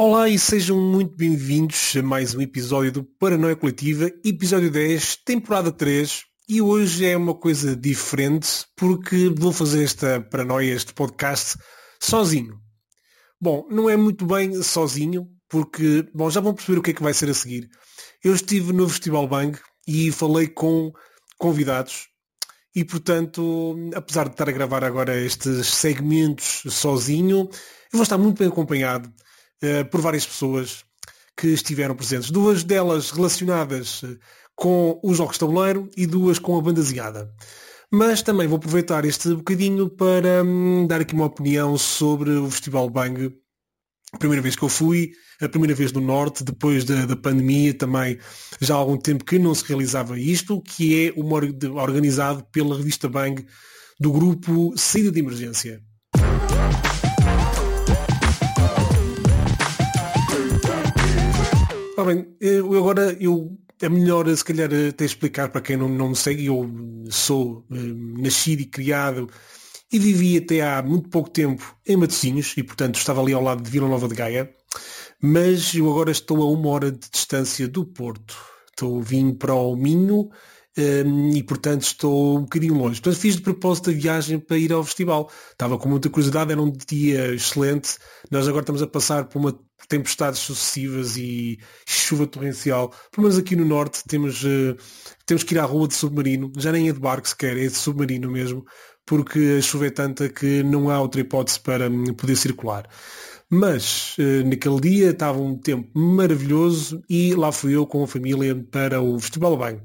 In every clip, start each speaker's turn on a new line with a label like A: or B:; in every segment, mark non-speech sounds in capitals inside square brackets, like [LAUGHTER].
A: Olá e sejam muito bem-vindos a mais um episódio do Paranoia Coletiva, episódio 10, temporada 3. E hoje é uma coisa diferente porque vou fazer esta paranoia, este podcast, sozinho. Bom, não é muito bem sozinho, porque, bom, já vão perceber o que é que vai ser a seguir. Eu estive no Festival Bang e falei com convidados e, portanto, apesar de estar a gravar agora estes segmentos sozinho, eu vou estar muito bem acompanhado eh, por várias pessoas que estiveram presentes. Duas delas relacionadas eh, com os jogos de tabuleiro e duas com a bandaseada. Mas também vou aproveitar este bocadinho para hum, dar aqui uma opinião sobre o Festival Bang. A primeira vez que eu fui, a primeira vez no Norte, depois da, da pandemia também, já há algum tempo que não se realizava isto, que é uma, organizado pela revista Bang do grupo Saída de Emergência. Ah, bem, eu agora eu é melhor se calhar até explicar para quem não, não me segue, eu sou eh, nascido e criado e vivi até há muito pouco tempo em Matosinhos e portanto estava ali ao lado de Vila Nova de Gaia, mas eu agora estou a uma hora de distância do Porto. Estou vim para o Minho um, e portanto estou um bocadinho longe. Portanto fiz de propósito a viagem para ir ao festival. Estava com muita curiosidade, era um dia excelente. Nós agora estamos a passar por uma tempestades sucessivas e chuva torrencial. Pelo menos aqui no norte temos, uh, temos que ir à rua de submarino, já nem é de barco sequer, é de submarino mesmo, porque a chuva é tanta que não há outra hipótese para um, poder circular. Mas uh, naquele dia estava um tempo maravilhoso e lá fui eu com a família para o Festival Bem.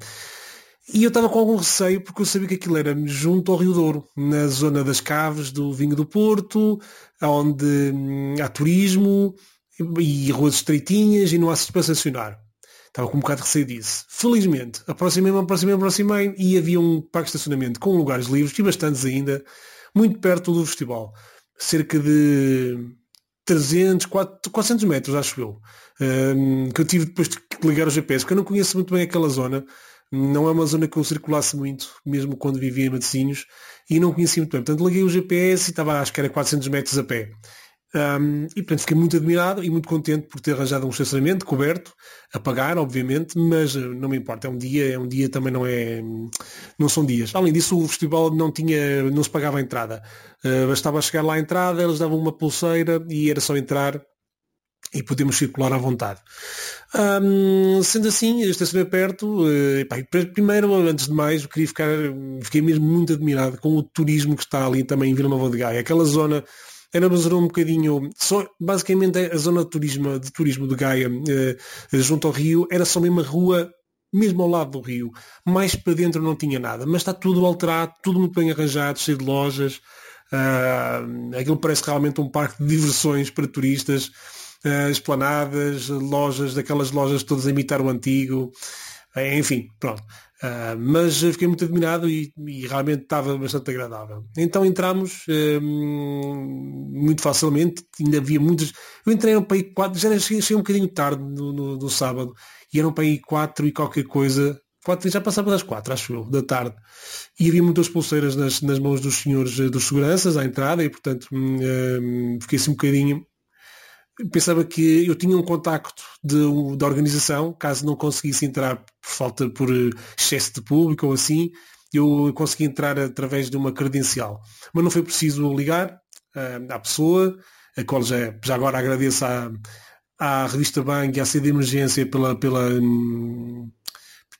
A: E eu estava com algum receio porque eu sabia que aquilo era junto ao Rio Douro, na zona das caves do vinho do Porto, onde hum, há turismo e ruas estreitinhas e não há sítios para estacionar. Estava com um bocado de receio disso. Felizmente, aproximei-me, aproximei-me, aproximei e havia um parque de estacionamento com lugares livres e bastantes ainda, muito perto do festival. Cerca de 300, 400 metros, acho eu. Um, que eu tive depois de ligar o GPS, porque eu não conheço muito bem aquela zona não é uma zona que eu circulasse muito, mesmo quando vivia em Matosinhos, e não conhecia muito bem. Portanto, liguei o GPS e estava, acho que era 400 metros a pé. Um, e portanto fiquei muito admirado e muito contente por ter arranjado um estacionamento coberto, a pagar, obviamente, mas eh, não me importa, é um dia, é um dia também não é. não são dias. Além disso, o festival não tinha, não se pagava a entrada. Uh, bastava chegar lá à entrada, eles davam uma pulseira e era só entrar e podemos circular à vontade. Um, sendo assim, estacionei perto, uh, pá, primeiro, antes de mais, queria ficar, fiquei mesmo muito admirado com o turismo que está ali também em Vila Nova de Gaia. Aquela zona uma zona um bocadinho, só, basicamente a zona de turismo de, turismo de Gaia, uh, junto ao rio, era só mesmo a rua mesmo ao lado do rio. Mais para dentro não tinha nada, mas está tudo alterado, tudo muito bem arranjado, cheio de lojas. Uh, aquilo parece realmente um parque de diversões para turistas uh, esplanadas, lojas, daquelas lojas todas a imitar o antigo, enfim, pronto. Uh, mas fiquei muito admirado e, e, realmente estava bastante agradável. Então entramos muito facilmente, ainda havia muitas. Eu entrei no PAI 4, já cheguei um bocadinho tarde no, no, no sábado, e era um PAI 4 e qualquer coisa, quatro, já passava das quatro, acho eu, da tarde. E havia muitas pulseiras nas, nas mãos dos senhores dos seguranças à entrada e, portanto, hum, fiquei assim um bocadinho pensava que eu tinha um contacto de, da organização, caso não conseguisse entrar por falta por eh, excesso de público ou assim, eu consegui entrar através de uma credencial. Mas não foi preciso ligar uh, à pessoa, a qual já, já agora agradeço à, à revista Bang e à CD Emergência pela, pela,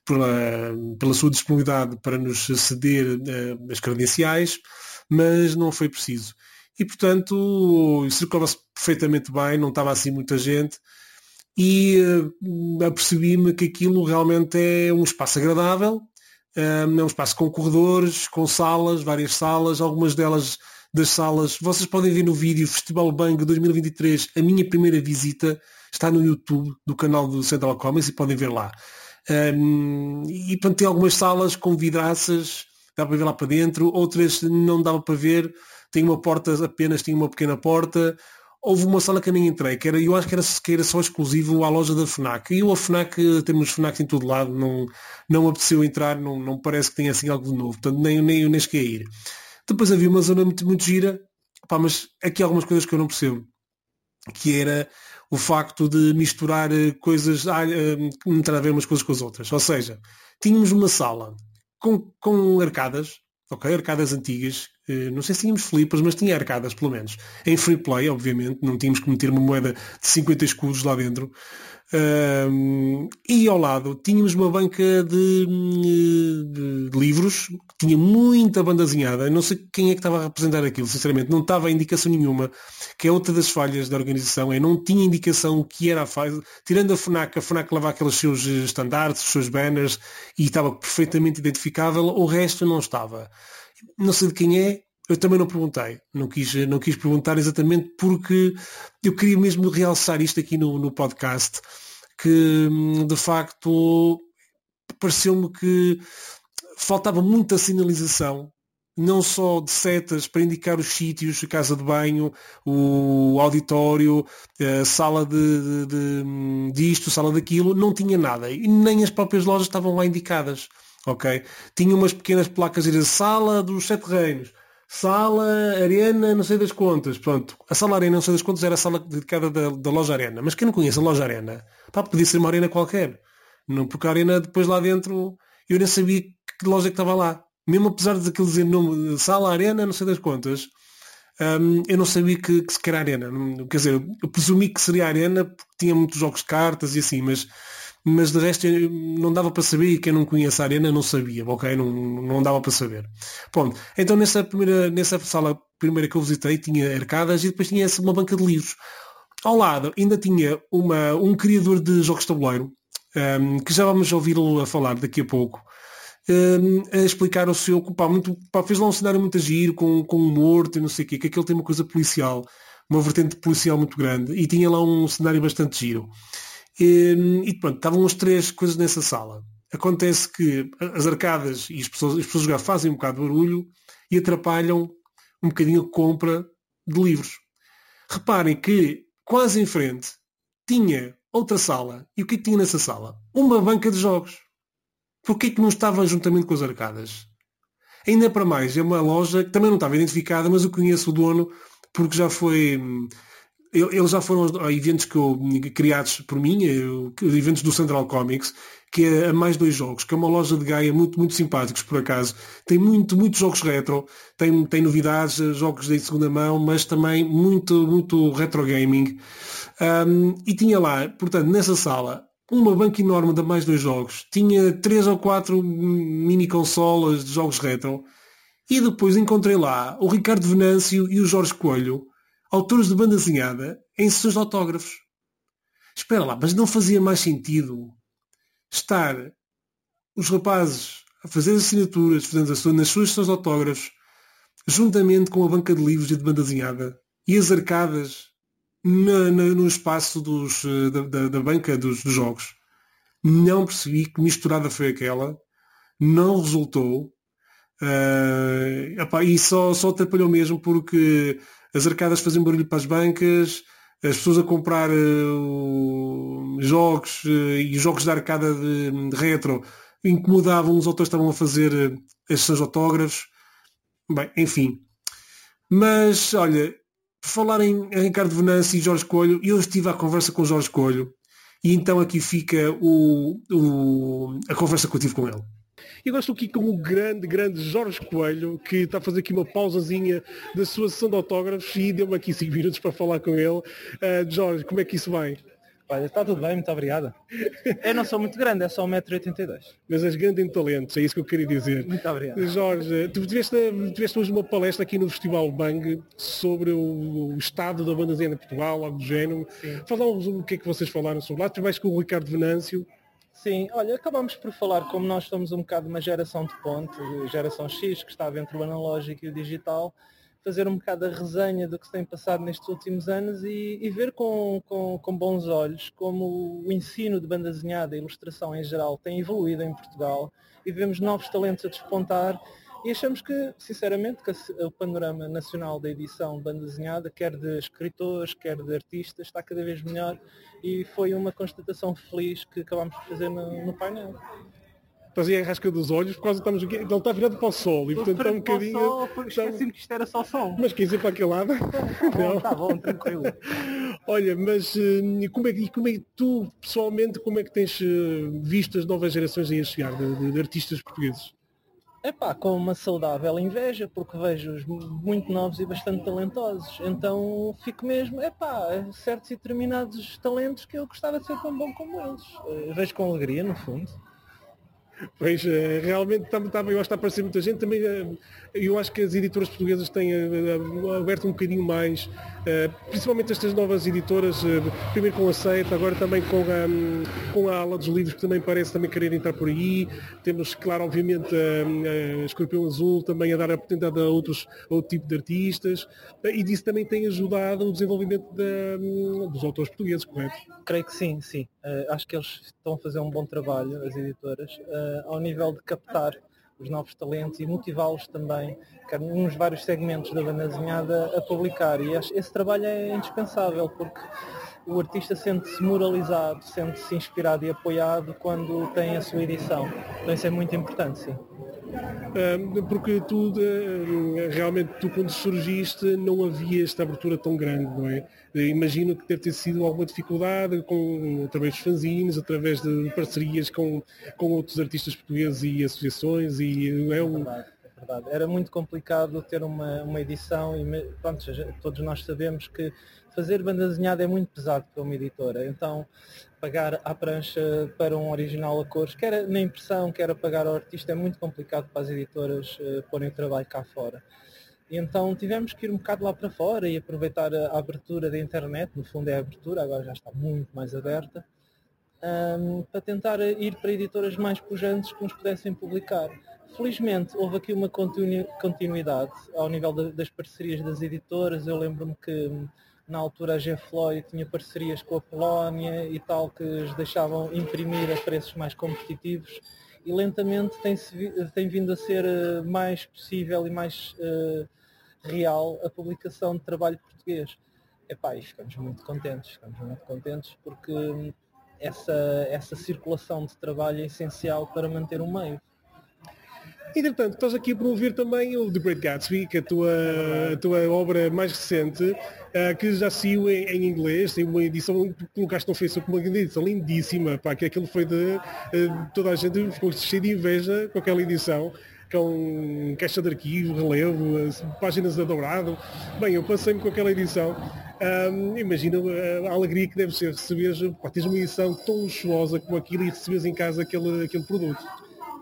A: pela, pela sua disponibilidade para nos ceder uh, as credenciais, mas não foi preciso e portanto circulava-se perfeitamente bem, não estava assim muita gente. E uh, apercebi-me que aquilo realmente é um espaço agradável, uh, é um espaço com corredores, com salas, várias salas, algumas delas das salas, vocês podem ver no vídeo Festival Bang 2023, a minha primeira visita está no YouTube do canal do Central Comics e podem ver lá. Um, e portanto tem algumas salas com vidraças, dá para ver lá para dentro, outras não dava para ver, tem uma porta apenas, tinha uma pequena porta. Houve uma sala que eu nem entrei, que era, eu acho que era, que era só exclusivo à loja da FNAC. E eu a FNAC, temos FNAC em todo lado, não, não apeteceu entrar, não, não parece que tenha assim algo de novo. Portanto, nem, nem, nem cheguei a ir. Depois havia uma zona muito, muito gira, Pá, mas aqui há algumas coisas que eu não percebo. Que era o facto de misturar eh, coisas, ah, que não tem a ver umas coisas com as outras. Ou seja, tínhamos uma sala com, com arcadas, ok, arcadas antigas, não sei se tínhamos flippers, mas tinha arcadas pelo menos. Em free play, obviamente, não tínhamos que meter uma moeda de 50 escudos lá dentro. Um, e ao lado tínhamos uma banca de, de, de, livros que tinha muita banda desenhada. Não sei quem é que estava a representar aquilo, sinceramente. Não estava indicação nenhuma, que é outra das falhas da organização. É não tinha indicação o que era a fase. Tirando a FNAC, a FNAC levava aqueles seus estandartes, os seus banners e estava perfeitamente identificável. O resto não estava. Não sei de quem é, eu também não perguntei, não quis, não quis perguntar exatamente porque eu queria mesmo realçar isto aqui no, no podcast, que de facto pareceu-me que faltava muita sinalização, não só de setas para indicar os sítios, a casa de banho, o auditório, a sala de, de, de, disto, sala daquilo, não tinha nada. E nem as próprias lojas estavam lá indicadas. Ok? Tinha umas pequenas placas de sala dos sete reinos sala, arena, não sei das contas. Pronto, a sala arena, não sei das contas, era a sala dedicada da, da loja arena. Mas quem não conhece a loja arena, pá, podia ser uma arena qualquer. Não, porque a arena depois lá dentro, eu nem sabia que loja é que estava lá. Mesmo apesar de dizer nome, sala, arena, não sei das contas, um, eu não sabia que, que sequer era arena. Quer dizer, eu presumi que seria arena porque tinha muitos jogos de cartas e assim, mas mas de resto não dava para saber e quem não conhece a arena não sabia, ok? Não, não dava para saber. Pronto, então nessa, primeira, nessa sala primeira que eu visitei tinha arcadas e depois tinha uma banca de livros. Ao lado ainda tinha uma, um criador de jogos de tabuleiro, um, que já vamos ouvi-lo a falar daqui a pouco, um, a explicar o seu, pá, muito, pá, fez lá um cenário muito agir, com, com um e não sei o quê, que aquele tem uma coisa policial, uma vertente policial muito grande, e tinha lá um cenário bastante giro. E, e pronto, estavam as três coisas nessa sala. Acontece que as arcadas e as pessoas, as pessoas fazem um bocado de barulho e atrapalham um bocadinho a compra de livros. Reparem que quase em frente tinha outra sala. E o que, é que tinha nessa sala? Uma banca de jogos. Porquê que não estava juntamente com as arcadas? Ainda para mais, é uma loja que também não estava identificada, mas eu conheço o dono porque já foi hum, eles já foram a eventos que eu, criados por mim, eu, eventos do Central Comics, que é a mais dois jogos, que é uma loja de Gaia muito, muito simpáticos, por acaso. Tem muito, muitos jogos retro, tem, tem novidades, jogos de segunda mão, mas também muito, muito retro gaming. Um, e tinha lá, portanto, nessa sala, uma banca enorme de mais dois jogos. Tinha três ou quatro mini consolas de jogos retro. E depois encontrei lá o Ricardo Venâncio e o Jorge Coelho, autores de banda desenhada em sessões de autógrafos. Espera lá, mas não fazia mais sentido estar os rapazes a fazer assinaturas, fazendo as suas, nas suas sessões de autógrafos, juntamente com a banca de livros e de banda desenhada, e as arcadas na, na, no espaço dos, eh, da, da, da, banca dos, dos, jogos. Não percebi que misturada foi aquela, não resultou, uh, epá, e só, só atrapalhou mesmo porque as arcadas faziam barulho para as bancas, as pessoas a comprar uh, jogos uh, e jogos de arcada de, de retro incomodavam, os autores estavam a fazer estes seus autógrafos. Bem, enfim. Mas, olha, por falar em Ricardo Venâncio e Jorge Coelho, eu estive à conversa com Jorge Coelho e então aqui fica o, o, a conversa que eu tive com ele.
B: E agora estou aqui com o grande, grande Jorge Coelho, que está a fazer aqui uma pausazinha da sua sessão de autógrafos e deu-me aqui 5 [LAUGHS] minutos para falar com ele. Uh, Jorge, como é que isso vai?
C: Olha, está tudo bem, muito obrigado. Eu não sou muito grande, é só 1,82m.
B: Mas és grande em talentos, é isso que eu queria dizer.
C: Muito obrigado.
B: Jorge, tu tiveste, tiveste hoje uma palestra aqui no Festival Bang sobre o, o estado da banda em Portugal, algo do género. Falamos o que é que vocês falaram sobre lá. Tu vais com o Ricardo Venâncio.
C: Sim, olha, acabamos por falar, como nós somos um bocado uma geração de ponte, geração X, que está entre o analógico e o digital, fazer um bocado a resenha do que se tem passado nestes últimos anos e, e ver com, com, com, bons olhos como o ensino de banda desenhada e ilustração em geral tem evoluído em Portugal e vemos novos talentos a despontar e achamos que, sinceramente, que o panorama nacional da edição banda desenhada, quer de escritores, quer de artistas, está cada vez melhor e foi uma constatação feliz que acabámos de fazer no, no painel
B: fazia a rasca dos olhos por causa estamos aqui, ele está virado para o sol e portanto está um bocadinho. Sol,
C: esqueci-me que isto era só sol.
B: Mas quis ir para aquele lado?
C: Está bom, tá bom, tranquilo.
B: Olha, mas uh, como, é, como é que tu, pessoalmente, como é que tens uh, visto as novas gerações aí a chegar, de, de, de artistas portugueses?
C: É pá, com uma saudável inveja, porque vejo-os muito novos e bastante talentosos. Então fico mesmo, é pá, certos e determinados talentos que eu gostava de ser tão bom como eles. Uh, vejo com alegria, no fundo.
B: Pois, eh, realmente eu acho que está a aparecer muita gente. Também, eh, eu acho que as editoras portuguesas têm eh, aberto um bocadinho mais, principalmente estas novas editoras, primeiro com a Seita, agora também com a, com a ala dos livros, que também parece também querer entrar por aí. Temos, claro, obviamente, a, a Escorpião Azul também a dar a oportunidade a outros, a outro tipo de artistas. E disso também tem ajudado o desenvolvimento dos autores portugueses, correto?
C: Creio que sim, sim. acho que eles estão a fazer um bom trabalho, as editoras ao nível de captar os novos talentos e motivá-los também, nos vários segmentos da banda desenhada, a publicar. E esse trabalho é indispensável porque o artista sente-se moralizado, sente-se inspirado e apoiado quando tem a sua edição. Então isso é muito importante, sim
B: porque tu realmente tu quando surgiste não havia esta abertura tão grande, não é? Imagino que deve ter sido alguma dificuldade com, através dos fanzines, através de parcerias com, com outros artistas portugueses e associações e
C: é, um... é verdade, é verdade. Era muito complicado ter uma, uma edição e pronto, todos nós sabemos que fazer banda desenhada é muito pesado para uma editora, então pagar à prancha para um original a cores, quer na impressão, quer pagar ao artista, é muito complicado para as editoras uh, porem o trabalho cá fora. E então tivemos que ir um bocado lá para fora e aproveitar a, a abertura da internet, no fundo é a abertura, agora já está muito mais aberta, um, para tentar ir para editoras mais pujantes que nos pudessem publicar. Felizmente houve aqui uma continu continuidade ao nível das parcerias das editoras. Eu lembro-me que na altura a G Floyd tinha parcerias com a Polónia e tal que os deixavam imprimir a preços mais competitivos e lentamente tem, tem vindo a ser eh, mais possível e mais uh, real a publicação de trabalho português. Epá, e ficamos muito contentes, ficamos muito contentes porque essa, essa circulação de trabalho é essencial para manter o meio.
B: Entretanto, estás aqui a promover também o The Great Gatsby, que é a tua, a tua obra mais recente, uh, que já saiu em, em, inglês, tem uma edição colocaste no Facebook, uma edição lindíssima, pá, que aquilo foi de uh, toda a gente ficou cheio de inveja com aquela edição com caixa de arquivo, relevo, páginas de dourado. Bem, eu passei-me com aquela edição. Um, imagina a alegria que deve ser receber, pá, tens uma edição tão luxuosa como aquilo e recebes em casa aquele, aquele produto.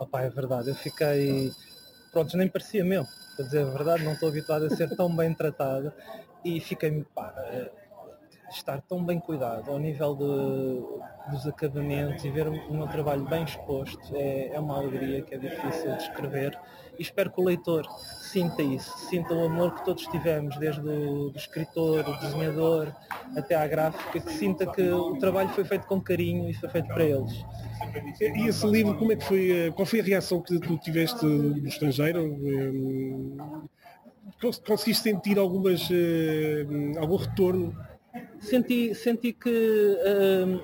C: Opa, é verdade, eu fiquei. Pronto, nem parecia meu. Para dizer a verdade, não estou habituado a ser tão bem tratado e fiquei. Pá, estar tão bem cuidado ao nível de, dos acabamentos e ver o meu trabalho bem exposto é, é uma alegria que é difícil de escrever e espero que o leitor sinta isso, sinta o amor que todos tivemos, desde o escritor, o desenhador, até à gráfica, que sinta que o trabalho foi feito com carinho e foi feito para eles.
B: E esse livro, como é que foi, eh, qual foi a reação que tu tiveste no estrangeiro? Conseguiste sentir algumas, eh, algum retorno
C: Senti, senti que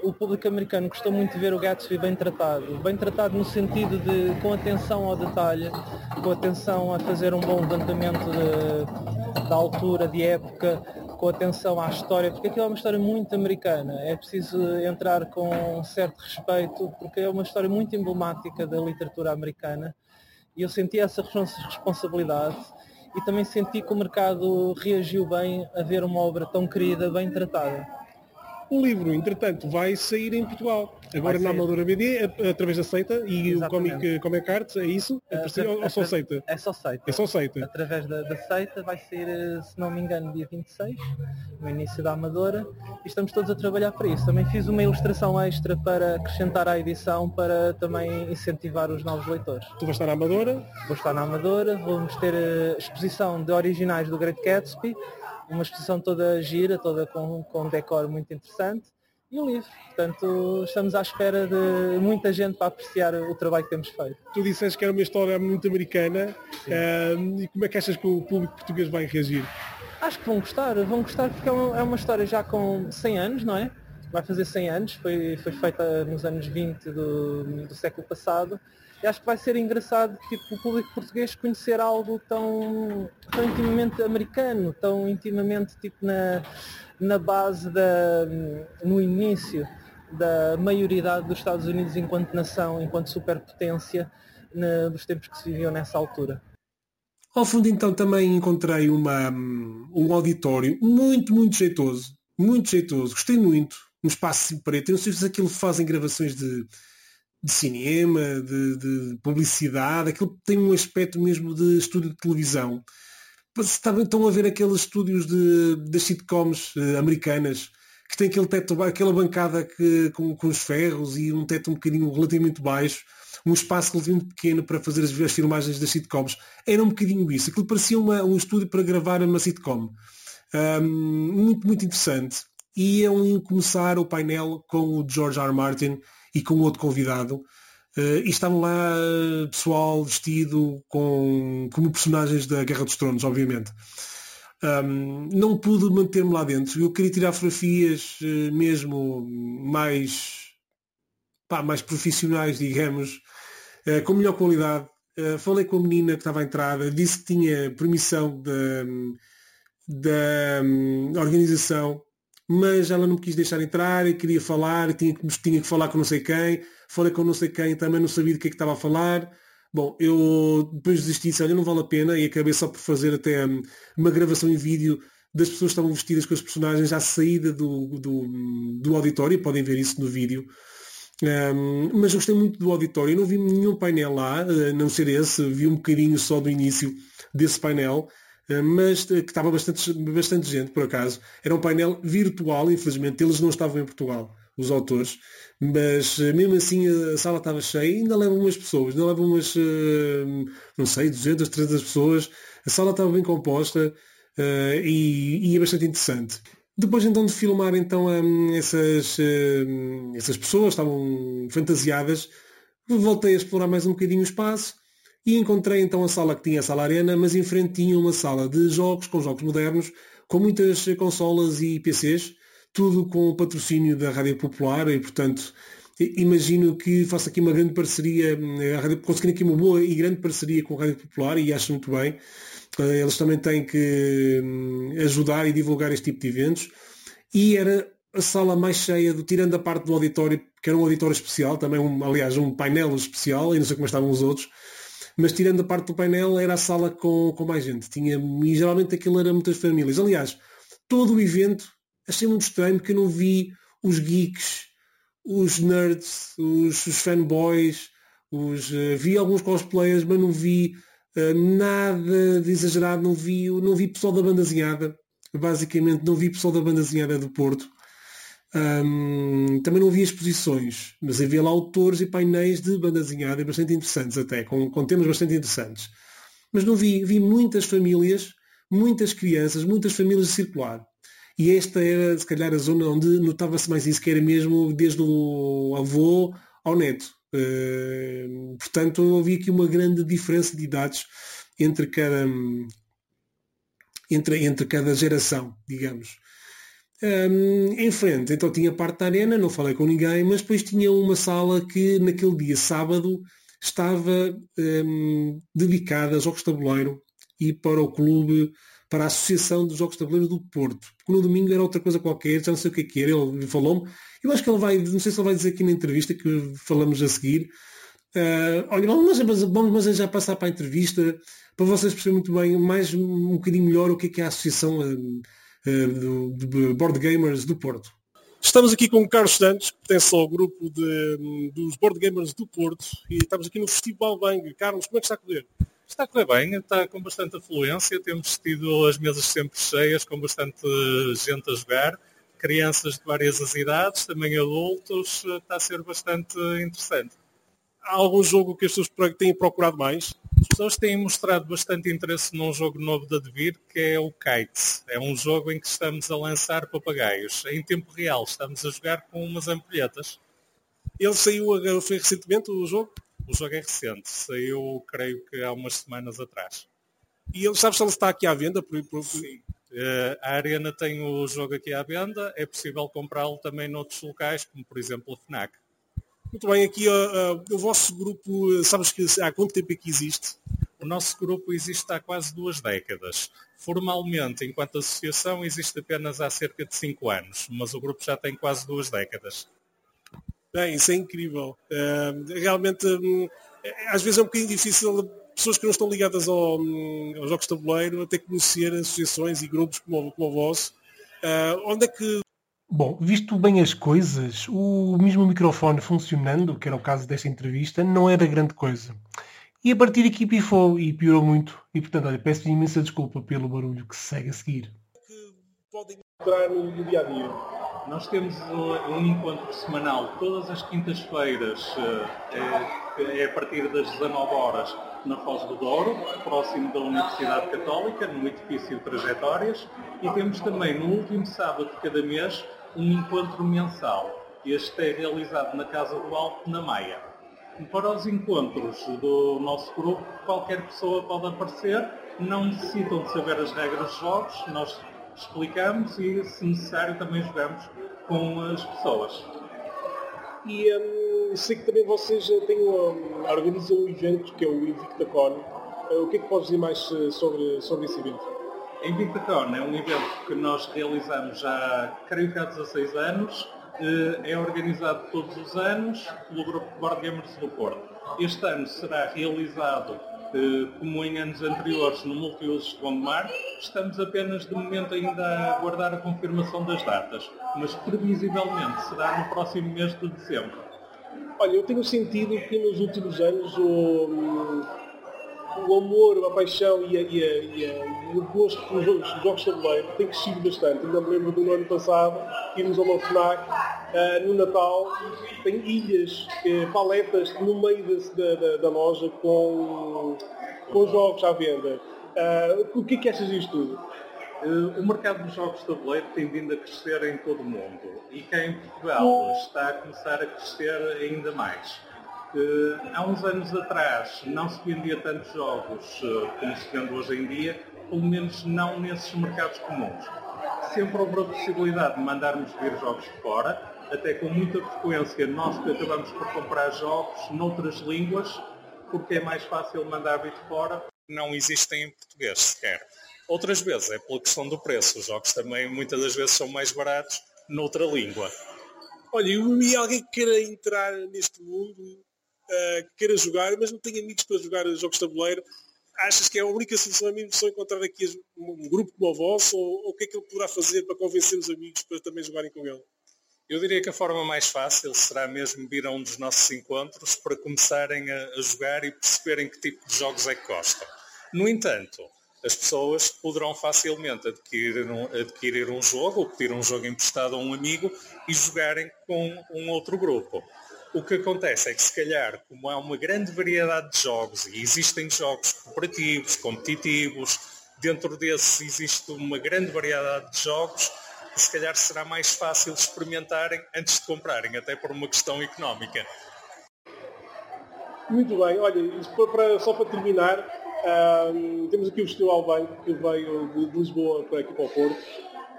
C: o público americano gostou muito de ver o Gatsby bem tratado. Bem tratado no sentido de com atenção ao detalhe, com atenção a fazer um bom levantamento da altura, de época, com atenção à história, porque aquilo é uma história muito americana. É preciso entrar com um certo respeito, porque é uma história muito emblemática da literatura americana. E eu senti essa responsabilidade e também senti que o mercado reagiu bem a ver uma obra tão querida, bem tratada.
B: O livro, entretanto, vai sair em Portugal. Agora na Amadora BD, através da Seita e Exatamente. o Comic, Comic Arts, é isso? É ou só Seita?
C: É só Seita.
B: É só Seita.
C: Através da, da Seita vai ser, eh, se não me engano, dia 26, no início da Amadora, e estamos todos a trabalhar para isso. Também fiz uma ilustração extra para acrescentar à edição, para também incentivar os novos leitores.
B: Tu vais estar na Amadora?
C: Vou estar na Amadora, vamos ter eh, exposição de originais do Great Gatsby, uma exposição toda gira, toda com, com um decor muito interessante e o livro. Portanto, estamos à espera de muita gente para apreciar o trabalho que temos feito.
B: Tu disseste que era uma história muito americana uh, e como é que achas que o público português vai reagir?
C: Acho que vão gostar, vão gostar porque é uma, é uma história já com 100 anos, não é? Vai fazer 100 anos, foi, foi feita nos anos 20 do, do século passado e acho que vai ser engraçado tipo, o público português conhecer algo tão, tão intimamente americano, tão intimamente tipo na, na base da, no início da maioridade dos Estados Unidos enquanto nação, enquanto superpotência, na, dos tempos que se viviam nessa altura.
A: Ao fundo então também encontrei uma, um auditório muito, muito jeitoso, muito jeitoso, gostei muito, um espaço preto, eu não sei se aquilo fazem gravações de, de cinema, de, de, publicidade, aquilo tem um aspecto mesmo de estúdio de televisão. Estão a ver aqueles estúdios de, das sitcoms uh, americanas que tem aquele teto, aquela bancada que, com, com os ferros e um teto um bocadinho relativamente baixo, um espaço relativamente pequeno para fazer as, as filmagens das sitcoms. Era um bocadinho isso. Aquilo parecia uma, um estúdio para gravar uma sitcom. Um, muito, muito interessante. Iam começar o painel com o George R. R. Martin e com outro convidado. Uh, e estavam lá uh, pessoal vestido com, como personagens da Guerra dos Tronos, obviamente. Um, não pude manter-me lá dentro. Eu queria tirar fotografias uh, mesmo mais, pá, mais profissionais, digamos, uh, com melhor qualidade. Falei com a menina que estava à entrada, disse que tinha permissão da, da um, organização, mas ela não me quis deixar entrar e queria falar, tinha, tinha que falar com não sei quem. Falei com não sei quem, também não sabia do que é que estava a falar. Bom, eu depois desisti, disse, olha, não vale a pena, e acabei só por fazer até hum, uma gravação em vídeo das pessoas que estavam vestidas com os personagens à saída do, do, do auditório, podem ver isso no vídeo. Um, mas gostei muito do auditório, eu não vi nenhum painel lá, a não ser esse, vi um bocadinho só do início desse painel, mas que estava bastante, bastante gente, por acaso. Era um painel virtual, infelizmente, eles não estavam em Portugal os autores, mas eh, mesmo assim a sala estava cheia. E ainda levam umas pessoas, ainda levam umas, eh, não sei, 200, 300 pessoas, a sala estava bem composta e, e, é bastante interessante. Depois então de filmar então essas, uh, essas pessoas, estavam fantasiadas, voltei a explorar mais um bocadinho o espaço e encontrei então a sala que tinha a sala arena, mas em frente tinha uma sala de jogos, com jogos modernos, com muitas consolas e PCs, tudo com o patrocínio da Rádio Popular e, portanto, imagino que faça aqui uma grande parceria, conseguindo aqui uma boa e grande parceria com a Rádio Popular e acho muito bem. Eh, eles também têm que hum, ajudar e divulgar este tipo de eventos. E era a sala mais cheia, do, tirando a parte do auditório, que era um auditório especial, também um, aliás um painel especial, e não sei como estavam os outros, mas tirando a parte do painel era a sala com, com mais gente. Tinha, e geralmente aquilo era muitas famílias. Aliás, todo o evento achei muito estranho porque eu não vi os geeks, os nerds, os, os fanboys, os, uh, vi alguns cosplayers, mas não vi uh, nada de exagerado, não vi, não vi pessoal da banda desenhada, basicamente não vi pessoal da banda desenhada do Porto. Um, também não vi exposições, mas havia lá autores e painéis de banda desenhada bastante interessantes até, com, com temas bastante interessantes. Mas não vi, vi muitas famílias, muitas crianças, muitas famílias a circular. E esta era, se calhar, a zona onde notava-se mais isso, que era mesmo desde o avô ao neto. Uh, portanto, havia aqui uma grande diferença de idades entre cada, entre, entre cada geração, digamos. Um, em frente, então tinha parte da arena, não falei com ninguém, mas depois tinha uma sala que naquele dia, sábado, estava um, dedicada a jogos de tabuleiro e para o clube para a Associação dos Jogos de Tabuleiro do Porto. Porque no domingo era outra coisa qualquer, já não sei o que é que era, ele falou-me. Eu acho que ele vai, não sei se ele vai dizer aqui na entrevista que falamos a seguir. Uh, olha, vamos, vamos já passar para a entrevista para vocês perceberem muito bem, mais um bocadinho melhor o que é, que é a Associação uh, de Board Gamers do Porto.
B: Estamos aqui com o Carlos Santos, que pertence ao grupo de, dos Board Gamers do Porto e estamos aqui no Festival Bang. Carlos, como é que está a correr?
D: Está a correr bem, está com bastante afluência, temos tido as mesas sempre cheias, com bastante gente a jogar, crianças de várias idades, também adultos, está a ser bastante interessante.
B: Há algum jogo que as pessoas têm procurado mais?
D: As pessoas têm mostrado bastante interesse num jogo novo da Devir, que é o Kites. É um jogo em que estamos a lançar papagaios. Em tempo real, estamos a jogar com umas ampulhetas.
B: Ele saiu, foi recentemente o jogo?
D: O jogo é recente, saiu creio que há umas semanas atrás.
B: E ele sabe se ele está aqui à venda? Por, por...
D: Sim. Uh, a Arena tem o jogo aqui à venda, é possível comprá-lo também noutros locais, como por exemplo a FNAC.
B: Muito bem, aqui uh, uh, o vosso grupo, sabes que há quanto tempo é que existe?
D: O nosso grupo existe há quase duas décadas. Formalmente, enquanto associação, existe apenas há cerca de cinco anos, mas o grupo já tem quase duas décadas.
B: Bem, isso é incrível. Uh, realmente, um, às vezes é um bocadinho difícil pessoas que não estão ligadas ao, hum, aos jogos de tabuleiro até conhecer associações e grupos como, como o vosso. Uh, onde é que
A: Bom, visto bem as coisas, o mesmo microfone funcionando, que era o caso desta entrevista, não era grande coisa. E a partir daqui pifou e piorou muito. E portanto, olha, peço imensa desculpa pelo barulho que se segue a seguir.
B: Que podem entrar no dia a dia.
D: Nós temos um, encontro semanal todas as quintas-feiras, é, é, a partir das 19 horas, na Foz do Douro, próximo da Universidade Católica, no edifício Trajetórias, e temos também no último sábado de cada mês um encontro mensal. Este é realizado na Casa do Alto, na Maia. Para os encontros do nosso grupo, qualquer pessoa pode aparecer, não necessitam de saber as regras dos jogos, nós explicamos e, se necessário, também jogamos com as pessoas.
B: E hum, sei que também vocês têm um, organizam um evento que é o InvictaCon. Uh, o que é que podes dizer mais eh, sobre, sobre esse evento?
D: A Invictacon é um evento que nós realizamos já, creio que há 16 anos. Eh, é organizado todos os anos pelo grupo Board Gamers do Porto. Este ano será realizado eh, como em anos anteriores no Multiusos de Gondomar. Estamos apenas de momento ainda a aguardar a confirmação das datas, mas previsivelmente será no próximo mês de dezembro.
B: Olha, eu tenho sentido que nos últimos anos o, o amor, a paixão e, a, e, a, e, a, e o gosto pelos jogos, jogos de tabuleiro tem crescido bastante. Ainda me lembro do ano passado, irmos a uma FNAC uh, no Natal, tem ilhas, uh, paletas no meio da, da, da, loja com, com jogos à venda. Uh, o que é que achas disto tudo?
D: Uh, o mercado dos jogos de tabuleiro tem vindo a crescer em todo o mundo e cá em Portugal está a começar a crescer ainda mais há uns anos atrás não se vendia tantos jogos eh, como se vende hoje em dia, pelo menos não nesses mercados comuns. Sempre houve a possibilidade de mandarmos vir jogos de fora, até com muita frequência nós acabamos por comprar jogos noutras línguas, porque é mais fácil mandar vir de fora. Não existem em português sequer. Outras vezes é pela questão do preço. Os jogos também muitas das vezes são mais baratos noutra língua.
B: Olha, e alguém que queira entrar neste mundo uh, que queira jogar, mas não tem amigos para jogar jogos de tabuleiro, achas que é a única solução a mim só encontrar aqui um grupo como o vosso ou, ou o que é que ele poderá fazer para convencer os amigos para também jogarem com ele?
D: Eu diria que a forma mais fácil será mesmo vir a um dos nossos encontros para começarem a, a jogar e perceberem que tipo de jogos é que gostam. No entanto, as pessoas poderão facilmente adquirir um, adquirir um jogo ou pedir um jogo emprestado a um amigo e jogarem com um outro grupo. O que acontece é que se calhar, como há uma grande variedade de jogos e existem jogos cooperativos, competitivos, dentro desses existe uma grande variedade de jogos, se calhar será mais fácil experimentarem antes de comprarem, até por uma questão económica.
B: Muito bem, olha, para, só para terminar, temos aqui o Estilo Albanco que veio de, de, Lisboa para aqui para o Porto.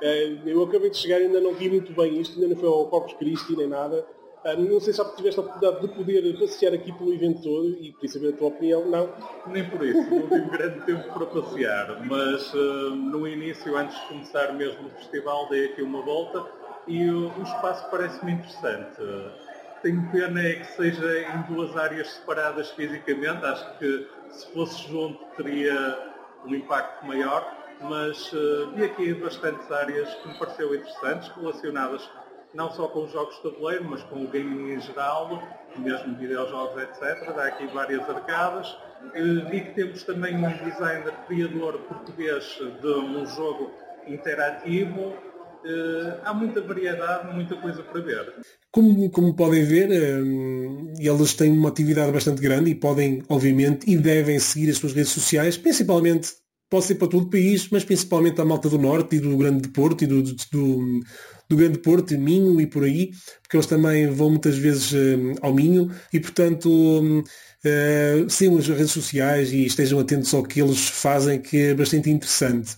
B: Uh, eu acabei de chegar, ainda não vi muito bem isto, ainda não foi ao Corpus Christi nem nada. Ah, não sei se já tiveste a oportunidade de poder passear aqui pelo evento todo e queria saber a tua opinião. Não?
D: Nem por isso, não tive [LAUGHS] grande tempo para passear, mas uh, no início, antes de começar mesmo o festival, dei aqui uma volta e o espaço parece-me interessante. Tenho pena é que seja em duas áreas separadas fisicamente, acho que se fosse junto teria um impacto maior, mas uh, vi aqui bastantes áreas que me pareceu interessantes, relacionadas não só com os jogos de tabuleiro, mas com o gaming em geral, mesmo videojogos, etc. Dá aqui várias arcadas. Vi que temos também um designer criador português de um jogo interativo. Eh, há muita variedade, muita coisa para ver.
A: Como, como podem ver, eh, eles têm uma atividade bastante grande e podem, obviamente, e devem seguir as suas redes sociais, principalmente pode ser para todo o país, mas principalmente a malta do Norte e do Grande Porto e do, do, do Grande Porto, Minho e por aí, porque eles também vão muitas vezes uh, ao Minho e, portanto, uh, sigam as redes sociais e estejam atentos ao que eles fazem, que é bastante interessante.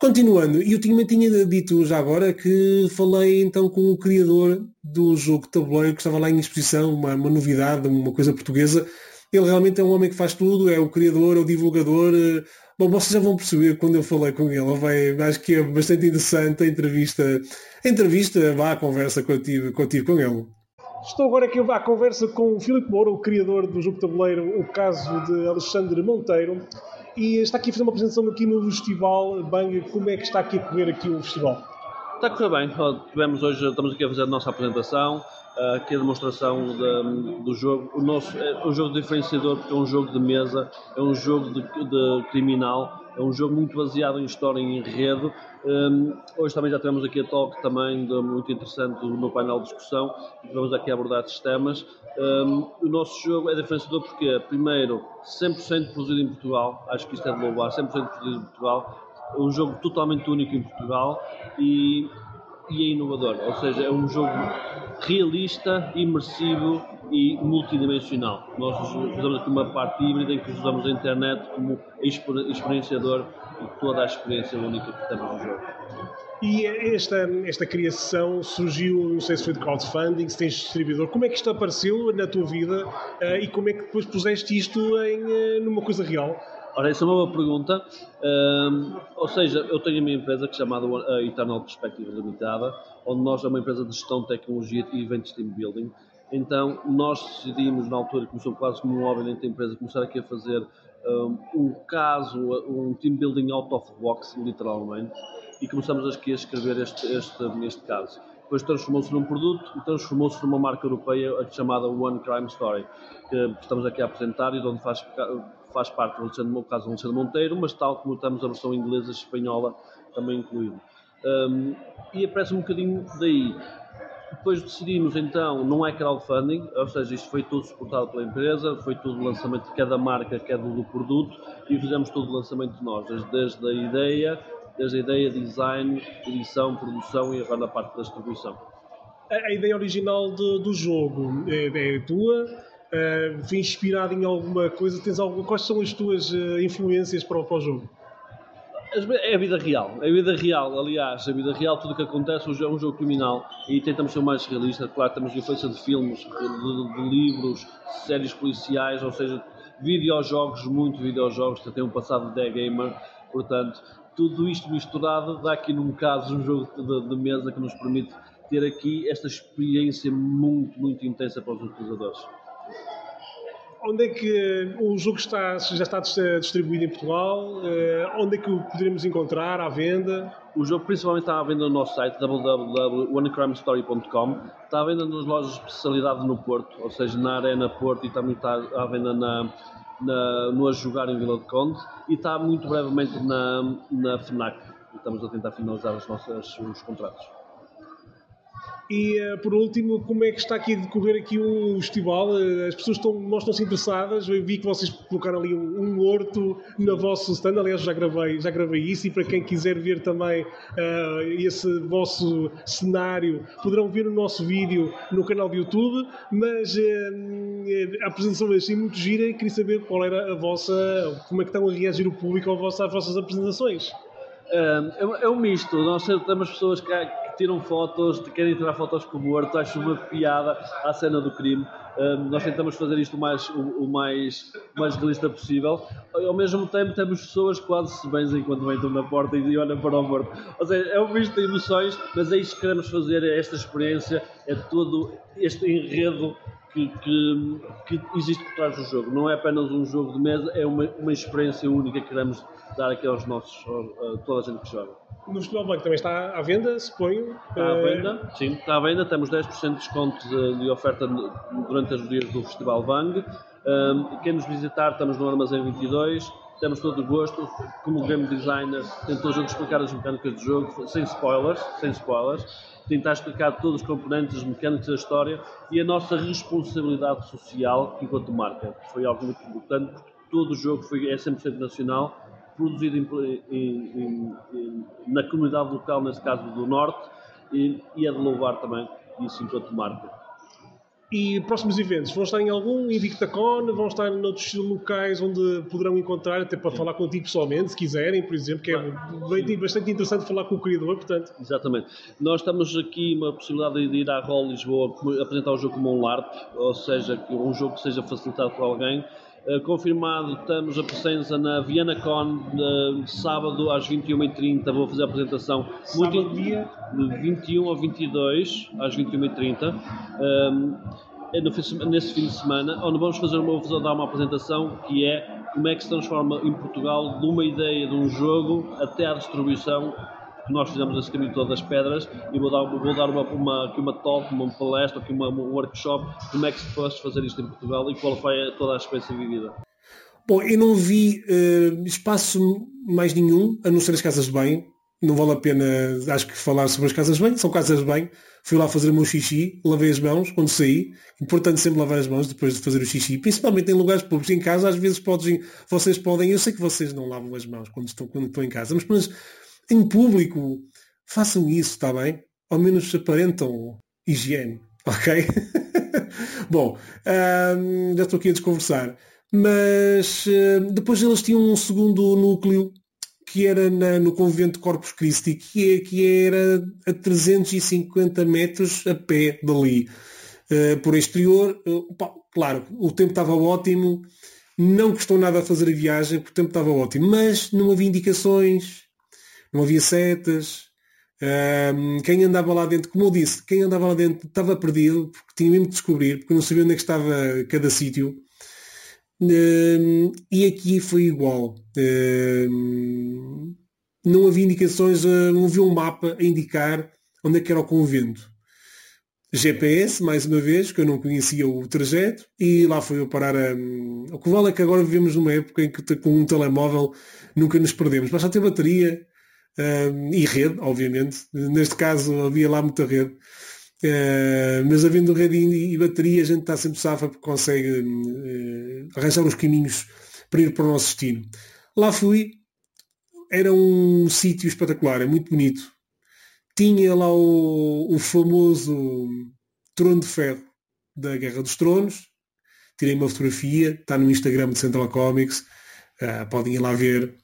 A: Continuando, eu tinha, tinha dito já agora que falei então com o criador do jogo tabuleiro que estava lá em exposição, uma, uma novidade, uma coisa portuguesa, ele realmente é um homem que faz tudo, é o criador, é o divulgador. Bom, vocês já vão perceber quando eu falei com ele, vai, acho que é bastante interessante a entrevista, a entrevista, vá a conversa contigo, contigo com ele.
B: Estou agora aqui à conversa com o Filipe Moura, o criador do jogo tabuleiro, o caso de Alexandre Monteiro, e está aqui a fazer uma apresentação aqui no festival Bang. Como é que está aqui a correr aqui o festival?
E: Está a correr bem. Tivemos hoje, estamos aqui a fazer a nossa apresentação, aqui a demonstração de, do jogo. O nosso é um jogo diferenciador porque é um jogo de mesa, é um jogo de, de criminal, é um jogo muito baseado em história e enredo. Um, hoje também já tivemos aqui a talk também de, muito interessante no painel de discussão. Vamos aqui abordar esses temas. Um, o nosso jogo é diferenciador porque, primeiro, 100% produzido em Portugal, acho que isto é de louvar, 100% produzido em Portugal, é um jogo totalmente único em Portugal e, e é inovador, ou seja, é um jogo realista, imersivo e multidimensional. Nós usamos aqui uma parte híbrida em que usamos a internet como experienciador e toda a experiência única que temos no jogo.
B: E esta, esta criação surgiu, não sei se foi de crowdfunding, se tens distribuidor, como é que isto apareceu na tua vida uh, e como é que depois puseste isto em, uh, numa coisa real?
E: Ora, essa é uma boa pergunta. Um, ou seja, eu tenho a minha empresa que é chamada uh, Eternal Perspective Limitada, onde nós é uma empresa de gestão de tecnologia e eventos team building. Então, nós decidimos, na altura, começou quase como um hobby dentro da empresa, começar aqui a fazer um caso, um team building out of box, literalmente, e começamos aqui a escrever este, este, este caso. Depois transformou-se num produto e transformou-se numa marca europeia chamada One Crime Story, que estamos aqui a apresentar e de onde faz, faz parte do meu caso do Alexandre Monteiro, mas tal como temos a versão inglesa e espanhola também incluído. Um, e aparece um bocadinho daí. Depois decidimos então, não é crowdfunding, ou seja, isto foi tudo suportado pela empresa, foi tudo o lançamento de cada marca, cada do produto e fizemos todo o lançamento de nós, desde a ideia, desde a ideia, design, edição, produção e agora na parte da distribuição.
B: A, a ideia original do, do jogo é, é tua? Uh, foi inspirado em alguma coisa? Tens alguma, quais são as tuas uh, influências para o, para o jogo?
E: É a vida real, é a vida real, aliás, a vida real, tudo o que acontece hoje é um jogo criminal e tentamos ser o mais realista, claro, temos influência de filmes, de, de, de livros, séries policiais, ou seja, videojogos, muito videojogos, tem um passado de gamer, portanto, tudo isto misturado dá aqui num caso um jogo de, de mesa que nos permite ter aqui esta experiência muito, muito intensa para os utilizadores
B: onde é que o jogo está, já está distribuído em Portugal? Eh, onde é que o poderemos encontrar à venda?
E: O jogo principalmente está à venda no nosso site www.onecrimestory.com Está à venda nas lojas de especialidade no Porto, ou seja, na Arena Porto e também está à venda na, na, no A Jogar em Vila de Conde e está muito brevemente na, na FNAC. Estamos a tentar finalizar os nossos os contratos.
B: E uh, por último, como é que está aqui a decorrer aqui o festival? Uh, as pessoas estão, mostram-se interessadas. Eu vi que vocês colocaram ali um, horto no vosso stand. Aliás, já gravei, já gravei isso. E para quem quiser ver também uh, esse vosso cenário, poderão ver o nosso vídeo no canal do YouTube. Mas a apresentação é assim muito gira e queria saber qual era a vossa. como é que estão a reagir o público às vossas apresentações.
E: É, é um misto. Nós temos pessoas que tiram fotos, querem tirar fotos com o morto, acho uma piada à cena do crime. Um, nós tentamos fazer isto o mais, o, o, mais, mais realista possível. Ao mesmo tempo, temos pessoas quase se benzem enquanto entram na porta e olham para o morto. Ou seja, é um misto de emoções, mas é isto que queremos fazer, é esta experiência, é todo este enredo que, que, que, existe por trás do jogo. Não é apenas um jogo de mesa, é uma, uma experiência única que queremos dar aqui aos nossos, a toda a gente que joga.
B: No Futebol Banco também está à venda, suponho?
E: Está à eh, venda, sim, está à venda. Temos 10% de desconto de, de, oferta durante os dias do Festival Bang. Um, quem nos visitar, estamos no Armazém 22. Temos todo o gosto, como game designer, tento a explicar as mecânicas do jogo, sem spoilers, sem spoilers tentar explicar todos os componentes, as mecânicas da história e a nossa responsabilidade social enquanto marca. Foi algo muito importante, porque todo o jogo foi, é 100% nacional produzido em, em, em, na comunidade local, nesse caso do Norte, e, e é de louvar também isso enquanto marca.
B: E próximos eventos, vão estar em algum InvictaCon, vão estar noutros locais onde poderão encontrar, até para falar contigo pessoalmente, se quiserem, por exemplo, que é bem, bastante interessante falar com o criador, portanto.
E: Exatamente. Nós estamos aqui uma possibilidade de ir à Roll Lisboa apresentar o jogo como um LARP, ou seja, um jogo que seja facilitado por alguém. Uh, confirmado, estamos a presença na Viena Con uh, sábado às 21h30. Vou fazer a apresentação.
B: Sábado, muito, dia?
E: De 21 ao 22, às 21h30. Um, é nesse fim de semana, onde vamos fazer uma, vou dar uma apresentação que é como é que se transforma em Portugal de uma ideia de um jogo até à distribuição que nós fizemos esse caminho todo das pedras e vou dar, vou dar uma, uma, aqui uma talk, uma palestra, aqui uma, um workshop como é que se pode fazer isto em Portugal e qual foi toda a experiência vivida.
A: Bom, eu não vi uh, espaço mais nenhum, a não ser as casas de banho. Não vale a pena, acho que, falar sobre as casas de banho. São casas de banho. Fui lá fazer o meu xixi, lavei as mãos quando saí. Importante sempre lavar as mãos depois de fazer o xixi. Principalmente em lugares públicos. Em casa, às vezes, podem, vocês podem... Eu sei que vocês não lavam as mãos quando estão, quando estão em casa, mas em público, façam isso, está bem? Ao menos aparentam higiene, ok? [LAUGHS] Bom, hum, já estou aqui a desconversar. Mas depois eles tinham um segundo núcleo que era na, no convento Corpus Christi, que, é, que era a 350 metros a pé dali. Uh, por exterior, uh, pá, claro, o tempo estava ótimo, não custou nada a fazer a viagem, porque o tempo estava ótimo, mas não havia indicações, não havia setas. quem andava lá dentro, como eu disse, quem andava lá dentro estava perdido, porque tinha mesmo de descobrir, porque não sabia onde é que estava cada sítio. e aqui foi igual. não havia indicações, uh, não havia um mapa a indicar onde é que era o convento. GPS, mais uma vez, que eu não conhecia o trajeto, e lá foi eu parar a. O que vale é que agora vivemos numa época em que com um telemóvel nunca nos perdemos. Basta ter bateria, Uh, e rede, obviamente. Neste caso havia lá muita rede. Uh, mas havendo rede e, e, bateria, a gente está sempre safa porque consegue uh, arranjar os caminhos para ir para o nosso destino. Lá fui, era um sítio espetacular, é muito bonito. Tinha lá o, o famoso trono de ferro da Guerra dos Tronos. Tirei uma fotografia, está no Instagram de Central Comics. Uh, podem ir lá ver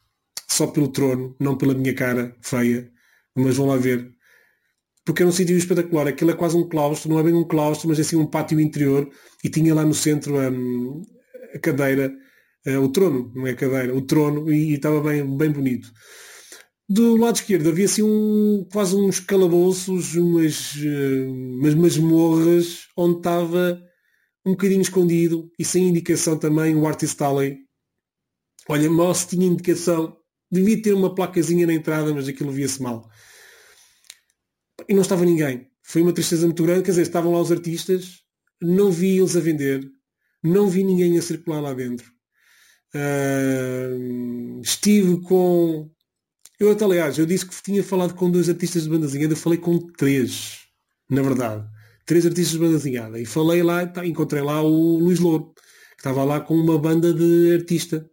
A: só pelo trono, não pela minha cara feia, mas vão lá ver. Porque é um sítio espetacular, aquilo é quase um claustro, não é bem um claustro, mas é assim um pátio interior e tinha lá no centro um, a cadeira, uh, o trono, não é a cadeira, o trono e, e estava bem, bem bonito. Do lado esquerdo havia assim um, quase uns calabouços, umas, uh, umas masmorras, onde estava um bocadinho escondido e sem indicação também o Artist Alley. Olha, mal se tinha indicação Devia ter uma placazinha na entrada, mas aquilo via-se mal. E não estava ninguém. Foi uma tristeza muito grande. Quer dizer, estavam lá os artistas, não vi eles a vender, não vi ninguém a circular lá dentro. Uh, estive com. Eu até, aliás, eu disse que tinha falado com dois artistas de bandazinhada, eu falei com três, na verdade. Três artistas de bandazinhada. E falei lá, tá, encontrei lá o Luís Louro, que estava lá com uma banda de artista.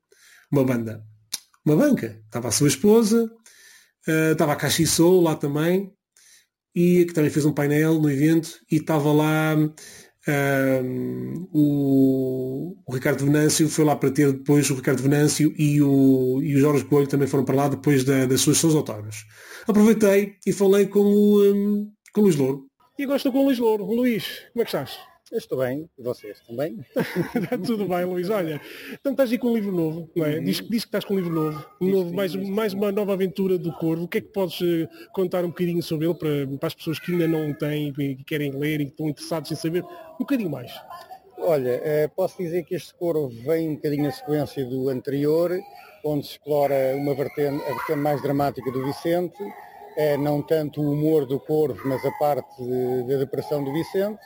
A: Uma banda uma banca. Estava a sua esposa, uh, estava a Caxissou lá também, e que também fez um painel no evento, e estava lá uh, o, o, Ricardo Venâncio, foi lá para ter depois o Ricardo Venâncio e o, e o Jorge Coelho também foram para lá depois da, das suas sessões autógrafas. Aproveitei e falei com o, um, com o Luís Louro.
B: E agora estou com o Luís Louro. Luís, como é que estás?
F: Eu estou bem, e vocês também? [LAUGHS]
B: Está tudo bem, Luís. Olha, então estás aí com um livro novo, não é? Uhum. Diz, diz que estás com um livro novo, um novo sim, mais, sim. mais uma nova aventura do Corvo. O que é que podes uh, contar um bocadinho sobre ele para, para as pessoas que ainda não têm e que querem ler e que estão interessados em saber um bocadinho mais?
F: Olha, uh, posso dizer que este Corvo vem um bocadinho na sequência do anterior, onde se explora uma vertente, a vertente mais dramática do Vicente, uh, não tanto o humor do Corvo, mas a parte da depressão do Vicente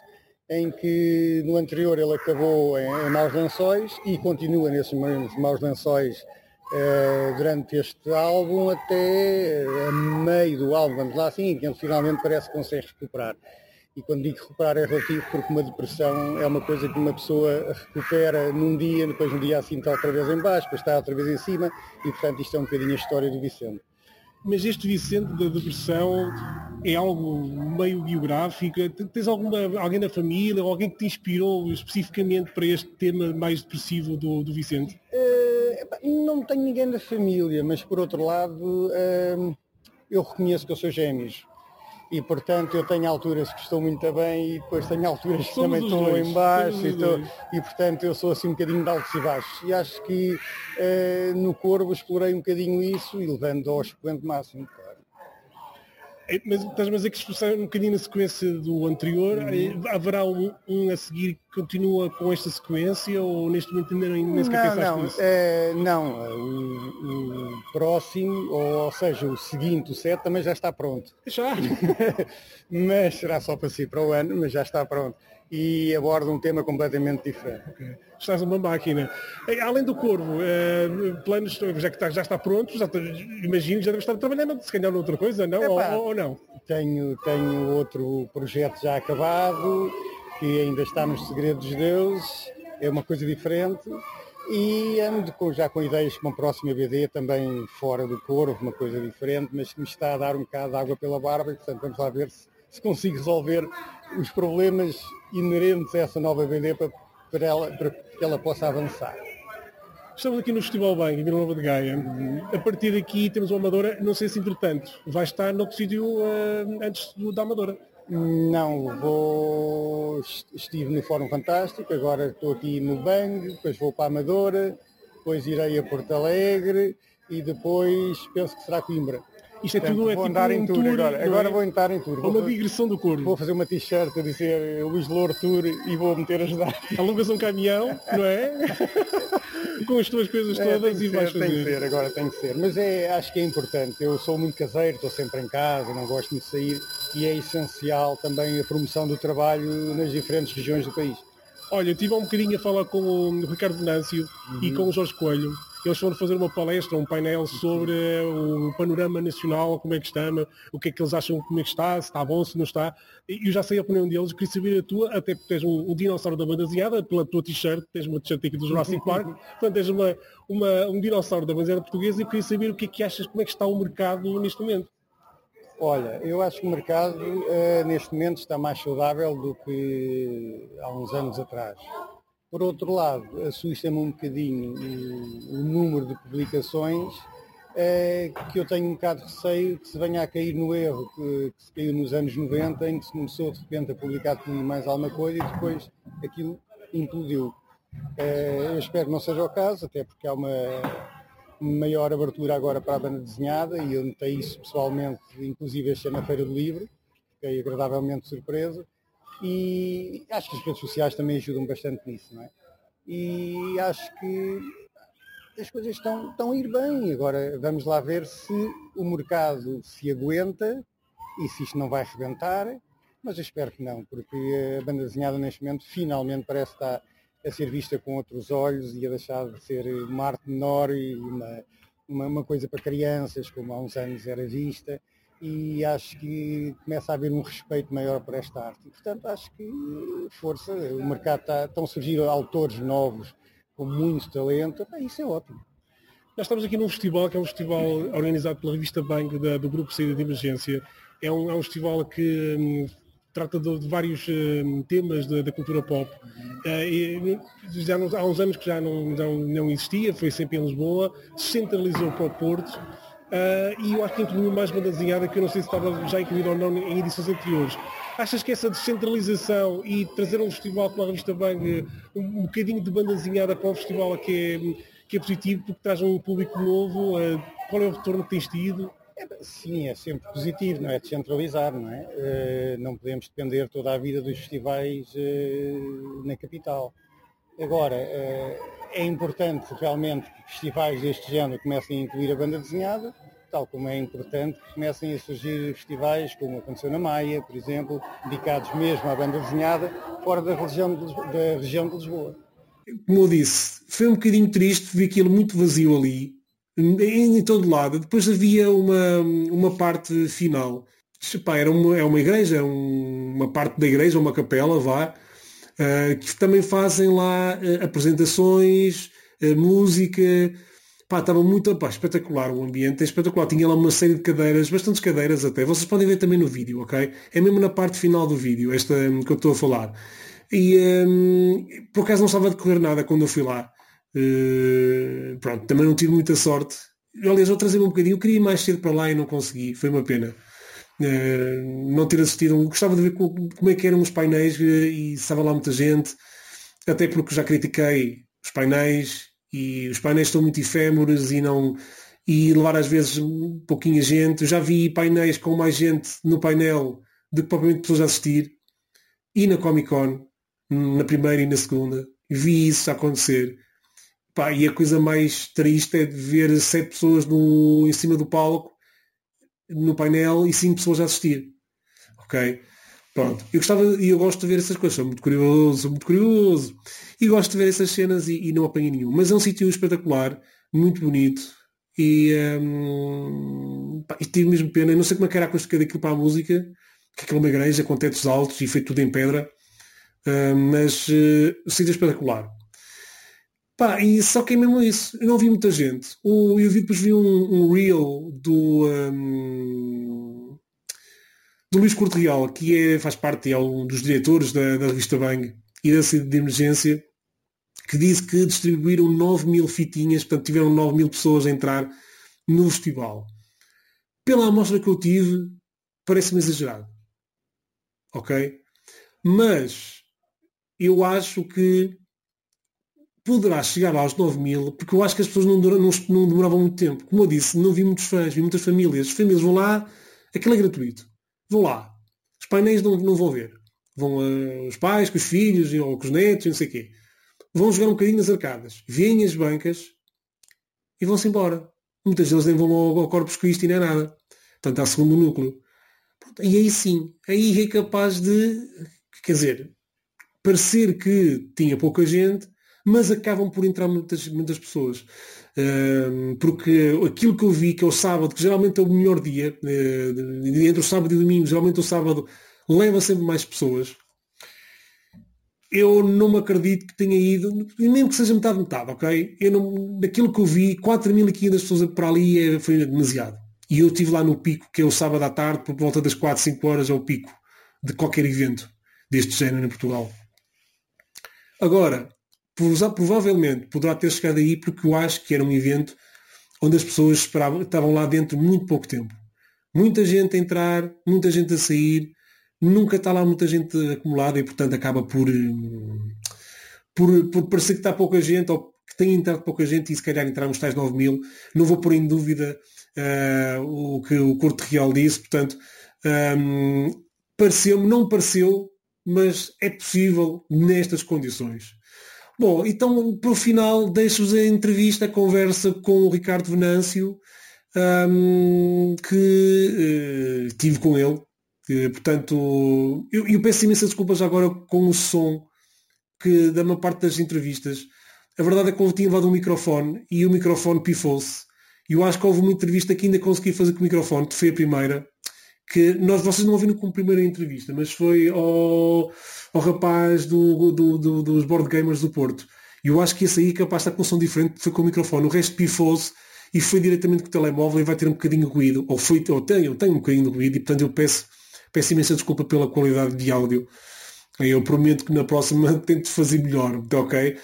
F: em que no anterior ele acabou em, em maus lençóis e continua nesses mesmos maus lençóis eh, durante este álbum até a meio do álbum, vamos lá assim, que ele finalmente parece que consegue recuperar. E quando digo recuperar é relativo porque uma depressão é uma coisa que uma pessoa recupera num dia, depois no dia assim está outra vez em baixo, depois está outra vez em cima e portanto isto é um bocadinho a história do Vicente.
B: Mas este Vicente da depressão é algo meio biográfico? Tens alguma, alguém da família ou alguém que te inspirou especificamente para este tema mais depressivo do, do Vicente?
F: Uh, não tenho ninguém da família, mas por outro lado uh, eu reconheço que eu sou gêmeos e portanto eu tenho alturas que estou muito bem e depois tenho alturas que
B: Somos
F: também estou
B: dois,
F: em baixo e,
B: estou,
F: e, portanto eu sou assim um bocadinho de altos e baixos e acho que uh, no Corvo explorei um bocadinho isso e levando ao expoente máximo. Claro.
B: É, mas estás a dizer que expressar um bocadinho na sequência do anterior, uhum. haverá um, um, a seguir que continua com esta sequência ou neste momento ainda nem, nem sequer
F: não, não? É, não, o, o, próximo, ou, ou, seja, o seguinte, o 7 também já está pronto.
B: Já? [LAUGHS]
F: mas será só para si para o ano, mas já está pronto e aborda um tema completamente diferente.
B: Okay. Estás uma máquina. Além do Corvo, eh, planos, já que está, já está pronto, já imagino que já deve estar trabalhando, se calhar noutra coisa, não? Epá, ou, ou, não?
F: Tenho, tenho outro projeto já acabado, que ainda está nos segredos de Deus, é uma coisa diferente. E ando com, já com ideias para uma próxima BD também fora do Corvo, uma coisa diferente, mas que me está a dar um bocado de água pela barba e portanto vamos lá ver se, se consigo resolver os problemas inerentes a essa nova BD para, para, ela, para que ela possa avançar.
B: Estamos aqui no Festival Bem, em Vila Nova de Gaia. A partir daqui temos uma Amadora, não sei se entretanto vai estar noutro sítio uh, antes do, da Amadora.
F: Não, vou. Estive no Fórum Fantástico, agora estou aqui no Bang, depois vou para a Amadora, depois irei a Porto Alegre e depois penso que será Coimbra.
B: Isto é tudo é
F: vou
B: tipo
F: andar
B: um
F: em tour,
B: tour
F: agora. Agora vou entrar em tour.
B: É uma digressão do corpo.
F: vou fazer uma t-shirt a dizer Luís Louro Tour e vou meter a ajudar.
B: Alugas um caminhão, não é? [LAUGHS] Com as tuas coisas
F: É,
B: todas
F: que
B: e vais
F: ser, tem que
B: fazer.
F: ser, agora tem que ser. Mas é, acho que é importante. Eu sou muito caseiro, estou sempre em casa, não gosto de sair e é essencial também a promoção do trabalho nas diferentes regiões do país.
B: Olha, eu estive há um bocadinho a falar com o Ricardo Venâncio e com o Jorge Coelho. Eles foram fazer uma palestra, um painel sobre eh, o panorama nacional, como é que está, o que é que eles acham, como é que está, se está bom, se não está. E eu já sei a opinião deles, queria saber a tua, até porque tens um, um dinossauro da banda desenhada, pela tua t-shirt, tens uma t-shirt aqui do Jurassic Park, [LAUGHS] portanto tens uma, uma, um dinossauro da bandeira portuguesa e queria saber o que é que achas, como é que está o mercado neste momento.
F: Olha, eu acho que o mercado eh, neste momento está mais saudável do que há uns anos atrás. Por outro lado, assusta-me um bocadinho o, o número de publicações eh, que eu tenho um bocado de receio que se venha a cair no erro que, que se caiu nos anos 90, em que se começou de repente a publicar tudo mais alguma coisa e depois aquilo implodiu. Eh, eu espero que não seja o caso, até porque há uma maior abertura agora para a banda desenhada e eu notei isso pessoalmente, inclusive este ano na Feira do Livro, fiquei agradavelmente surpreso e acho que as redes sociais também ajudam bastante nisso, não é? E acho que as coisas estão, estão a ir bem, agora vamos lá ver se o mercado se aguenta e se isto não vai rebentar, mas eu espero que não, porque a banda desenhada neste momento finalmente parece estar a ser vista com outros olhos e a deixar de ser uma arte menor e uma, uma, uma coisa para crianças, como há uns anos era vista, e acho que começa a haver um respeito maior por esta arte. E, portanto, acho que força, o mercado está, estão a surgir autores novos com muito talento, Bem, isso é ótimo.
B: Nós estamos aqui num festival que é um festival organizado pela revista Bang da- do Grupo Saída de Emergência. É um, é um festival que hum, trata de, de vários hum, temas da, da cultura pop. E, já não- há uns anos que já não, já não existia, foi sempre em Lisboa, se centralizou para o Porto. Eh, e eu acho que incluiu mais banda desenhada que eu não sei se estava já incluído ou não em edições anteriores. Achas que essa descentralização e trazer um festival como a revista Bang, um, um bocadinho de banda desenhada para o festival que é, que é positivo porque traz um público novo, eh, qual é o retorno que tens tido?
F: É, sim, é sempre positivo, não é? Descentralizar, não é? Eh, não podemos depender toda a vida dos festivais na capital. Agora, eh, é importante realmente que festivais deste género comecem a incluir a banda desenhada, tal como é importante que comecem a surgir festivais, como aconteceu na Maia, por exemplo, dedicados mesmo à banda desenhada, fora da região de, da região de Lisboa.
A: como eu disse, foi um bocadinho triste ver aquilo muito vazio ali, em, em todo lado. Depois havia uma, uma parte final. Epá, era uma, é uma igreja, um- uma parte da igreja, uma capela, vá, que também fazem lá ah, apresentações, ah, música. Pá, estava muito pá, espetacular o ambiente, é espetacular. Tinha lá uma série de cadeiras, bastantes cadeiras até. Vocês podem ver também no vídeo, ok? É mesmo na parte final do vídeo, esta hum, que eu estou a falar. E um, por acaso não estava a decorrer nada quando eu fui lá. Uh, pronto, também não tive muita sorte. Aliás, eu trazia um bocadinho, eu queria ir mais cedo para lá e não consegui, foi uma pena. Uh, não ter assistido, gostava de ver como, é que eram os painéis uh, e estava lá muita gente, até porque já critiquei os painéis e os painéis estão muito efêmeros e não e levar às vezes pouquinha gente. Já vi painéis com mais gente no painel do que propriamente pessoas a assistir. E na Comic Con, na primeira e na segunda, vi isso acontecer. Pá, e a coisa mais triste é de ver sete pessoas no, em cima do palco, no painel, e cinco pessoas a assistir. Ok? Pronto. Eu gostava, e eu gosto de ver essas coisas, sou muito curioso, sou muito curioso. E gosto de ver essas cenas e, e não apanho nenhum. Mas é um sítio espetacular, muito bonito. E, um, e tive mesmo pena, não sei como é que era a acústica daquilo para a música, que aquilo é uma igreja com tetos altos e feito tudo em pedra. Uh, mas uh, o sítio é espetacular. Pá, e só que é mesmo isso. Eu não vi muita gente. O, eu vi, depois vi um, um reel do, um, do Luís Corte Real, que é, faz parte, é um dos diretores da, da revista Bang e da saída de emergência, que disse que distribuíram 9 mil fitinhas, portanto tiveram 9 mil pessoas a entrar no festival. Pela amostra que eu tive, parece-me exagerado. Ok? Mas eu acho que poderá chegar aos 9 mil, porque eu acho que as pessoas não, não, não, demoravam muito tempo. Como eu disse, não vi muitos fãs, vi muitas famílias. As famílias vão lá, aquilo é gratuito. Vão lá. Os painéis não, não vão ver. Vão uh, os pais, com os filhos, ou com os netos, não sei o quê. Vão jogar um bocadinho nas arcadas. Vêm as bancas e vão-se embora. Muitas deles nem vão ao, ao Corpus Christi nem nada. Portanto, há segundo núcleo. E aí sim, aí é capaz de, quer dizer, parecer que tinha pouca gente, mas acabam por entrar muitas, muitas pessoas. Porque aquilo que eu vi, que é o sábado, que geralmente é o melhor dia, uh, entre o sábado e o domingo, geralmente o sábado leva sempre mais pessoas. Eu não me acredito que tenha ido, mesmo que seja metade metade, ok? Eu não, daquilo que eu vi, 4.500 pessoas por ali é, foi demasiado. E eu estive lá no pico, que é o sábado à tarde, por volta das 4, 5 horas é o pico de qualquer evento deste género em Portugal. Agora, provavelmente poderá ter chegado aí porque eu acho que era um evento onde as pessoas esperavam, estavam lá dentro muito pouco tempo. Muita gente a entrar, muita gente a sair, nunca está lá muita gente acumulada e portanto acaba por, por, por parecer que está pouca gente ou que tem entrado pouca gente e se calhar entrar nos tais 9 mil. Não vou pôr em dúvida uh, o que o Corte Real disse, portanto, um, pareceu-me, não pareceu, mas é possível nestas condições. Bom, então para o final deixo-vos a entrevista, a conversa com o Ricardo Venâncio, um, que uh, tive com ele. Uh, portanto, eu, eu peço imensas desculpas agora com o som que da maior parte das entrevistas. A verdade é que eu tinha levado um microfone e o microfone pifou-se. E eu acho que houve uma entrevista que ainda consegui fazer com o microfone, que foi a primeira, que nós, vocês não ouviram como primeira entrevista, mas foi ao, ao rapaz do, do, do, dos board gamers do Porto. E eu acho que esse aí capaz estar com um som diferente, foi com o microfone. O resto pifou-se e foi diretamente com o telemóvel e vai ter um bocadinho de ruído. Ou, foi, ou tenho, tenho um bocadinho de ruído e portanto eu peço, peço imensa desculpa pela qualidade de áudio. Eu prometo que na próxima [LAUGHS] tento fazer melhor, ok?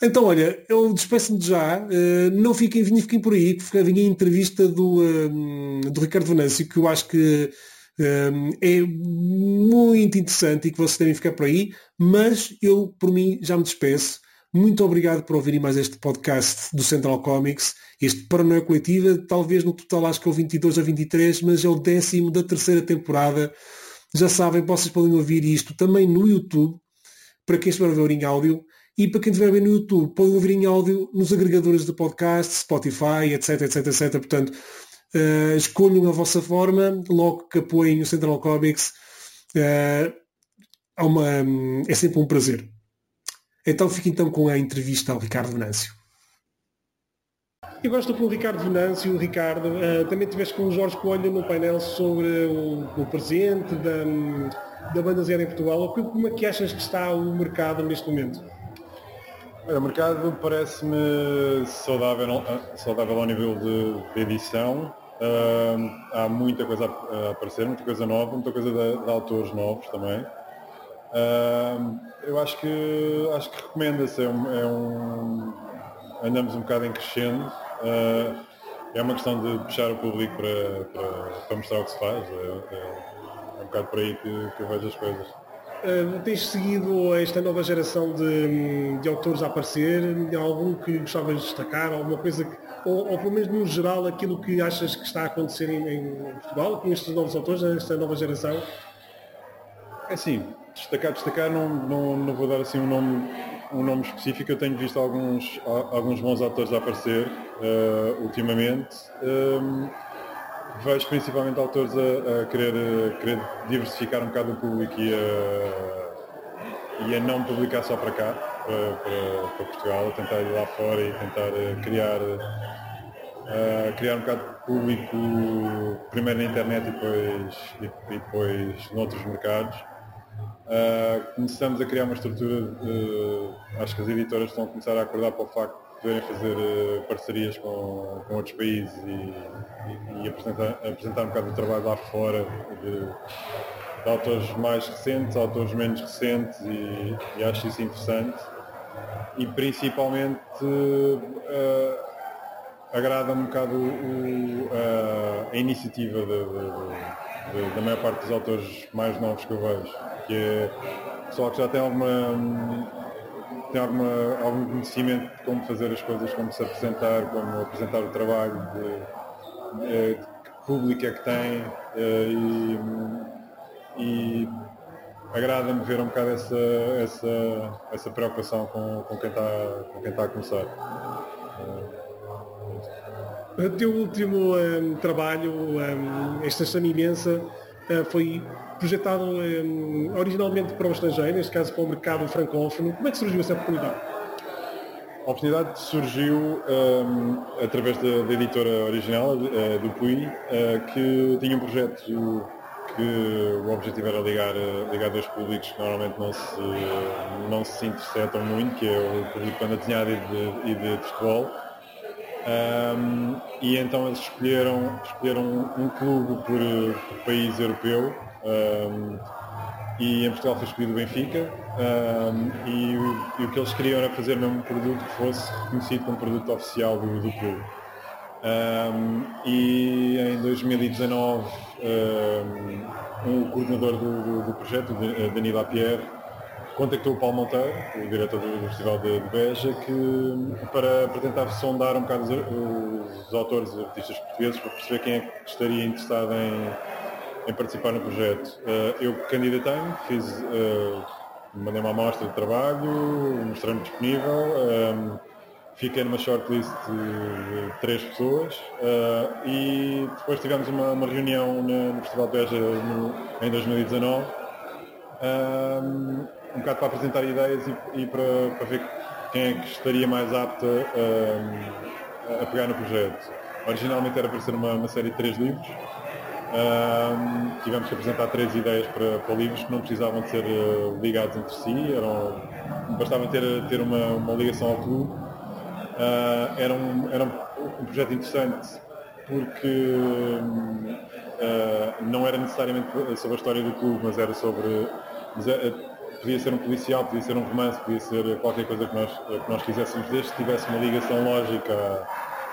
A: Então, olha, eu despeço-me já. Uh, não fiquem, fiquem por aí, porque vinha a entrevista do, uh, do Ricardo Venâncio, que eu acho que uh, é muito interessante e que vocês devem ficar por aí, mas eu, por mim, já me despeço. Muito obrigado por ouvirem mais este podcast do Central Comics, este Paranoia Coletiva, talvez no total acho que é o 22 a 23, mas é o décimo da terceira temporada. Já sabem, vocês podem ouvir isto também no YouTube, para quem estiver a ver em áudio. E para quem estiver ver no YouTube, podem ouvir em áudio nos agregadores de podcast, Spotify, etc, etc, etc. Portanto, uh, escolham a vossa forma, logo que apoiem o Central Comics. Uh, uma, é sempre um prazer. Então fique então com a entrevista ao Ricardo Venâncio.
B: Eu gosto com o Ricardo Venâncio. Ricardo, uh, também tiveste com o Jorge Coelho no painel sobre o, o presente da, da banda zero em Portugal. Como é que achas que está o mercado neste momento?
G: O mercado parece-me saudável, saudável ao nível de, de edição. Uh, há muita coisa a, aparecer, muita coisa nova, muita coisa de, de autores novos também. Uh, eu acho que acho que recomenda-se, é um, é um, andamos um bocado em crescendo. Uh, é uma questão de puxar o público para, para, para mostrar o que se faz. É, é, é um bocado por aí que, que eu vejo as coisas.
B: Uh, tens seguido esta nova geração de, de autores a aparecer? Algum que gostavas de destacar? Alguma coisa que, ou, ou pelo menos no geral aquilo que achas que está a acontecer em, em Portugal com estes novos autores, esta nova geração?
G: É assim, destacar, destacar não, não, não vou dar assim um nome, um nome específico, eu tenho visto alguns, alguns bons autores a aparecer uh, ultimamente. Vejo principalmente autores a, a querer, a querer diversificar um bocado o público e a, e a não publicar só para cá, para, para, para, Portugal, a tentar ir lá fora e tentar eh, criar, uh, criar um bocado de público primeiro na internet e depois, e, e depois noutros mercados. Uh, começamos a criar uma estrutura, uh, acho que as editoras estão a começar a acordar para o facto de poderem fazer uh, parcerias com, com, outros países e, e, e, apresentar, apresentar um bocado o trabalho lá fora de, de autores mais recentes, autores menos recentes e, e acho isso interessante. E principalmente agrada um bocado o, a iniciativa de, de, da maior parte dos autores mais novos que eu vejo que é pessoal que já tem alguma tem alguma, algum conhecimento de como fazer as coisas, como se apresentar, como apresentar o trabalho, de, de, de que público é que tem eh, e, e agrada-me ver um bocado essa, essa, essa preocupação com, com, quem está, com quem está a começar.
B: O teu último um, trabalho, um, esta chama imensa, foi projetado um, originalmente para o estrangeiro, neste caso para o mercado francófono. Como é que surgiu essa oportunidade?
G: A oportunidade surgiu um, através da, da, editora original, uh, do Pui, uh, que tinha um projeto que o objetivo era ligar, ligar dois públicos que normalmente não se, não se interceptam muito, que é o público de desenhada e de, e de futebol. Um, e então eles escolheram, escolheram um clube por, por país europeu um, e em Portugal foi escolhido o Benfica um, e, o, e, o, que eles queriam era fazer mesmo um produto que fosse reconhecido como produto oficial do, do clube. E em 2019 um, o coordenador do, do, do projeto, Danilo Lapierre, contactou o Paulo Monteiro, o diretor do Festival de, de Beja, que, para, para tentar sondar um bocado os, os autores e artistas portugueses para perceber quem é que estaria interessado em em participar no projeto. Uh, eu candidatei-me, fiz, uh, mandei uma amostra de trabalho, mostrei-me disponível, um, ehm, fiquei numa shortlist de três pessoas uh, e depois tivemos uma, uma reunião no, no Festival Beja no, em 2019 um, ehm, um bocado para apresentar ideias e, e para, para, ver quem é que estaria mais apto um, a pegar no projeto. Originalmente era para ser uma, uma série de três livros, um, tivemos que apresentar três ideias para, para, livros que não precisavam de ser uh, ligados entre si, eram, bastava ter, ter uma, uma ligação ao clube. Uh, era, um, era um, projeto interessante porque uh, não era necessariamente sobre a história do clube, mas era sobre. Mas era, podia ser um policial, podia ser um romance, podia ser qualquer coisa que nós, que nós quiséssemos, desde que tivesse uma ligação lógica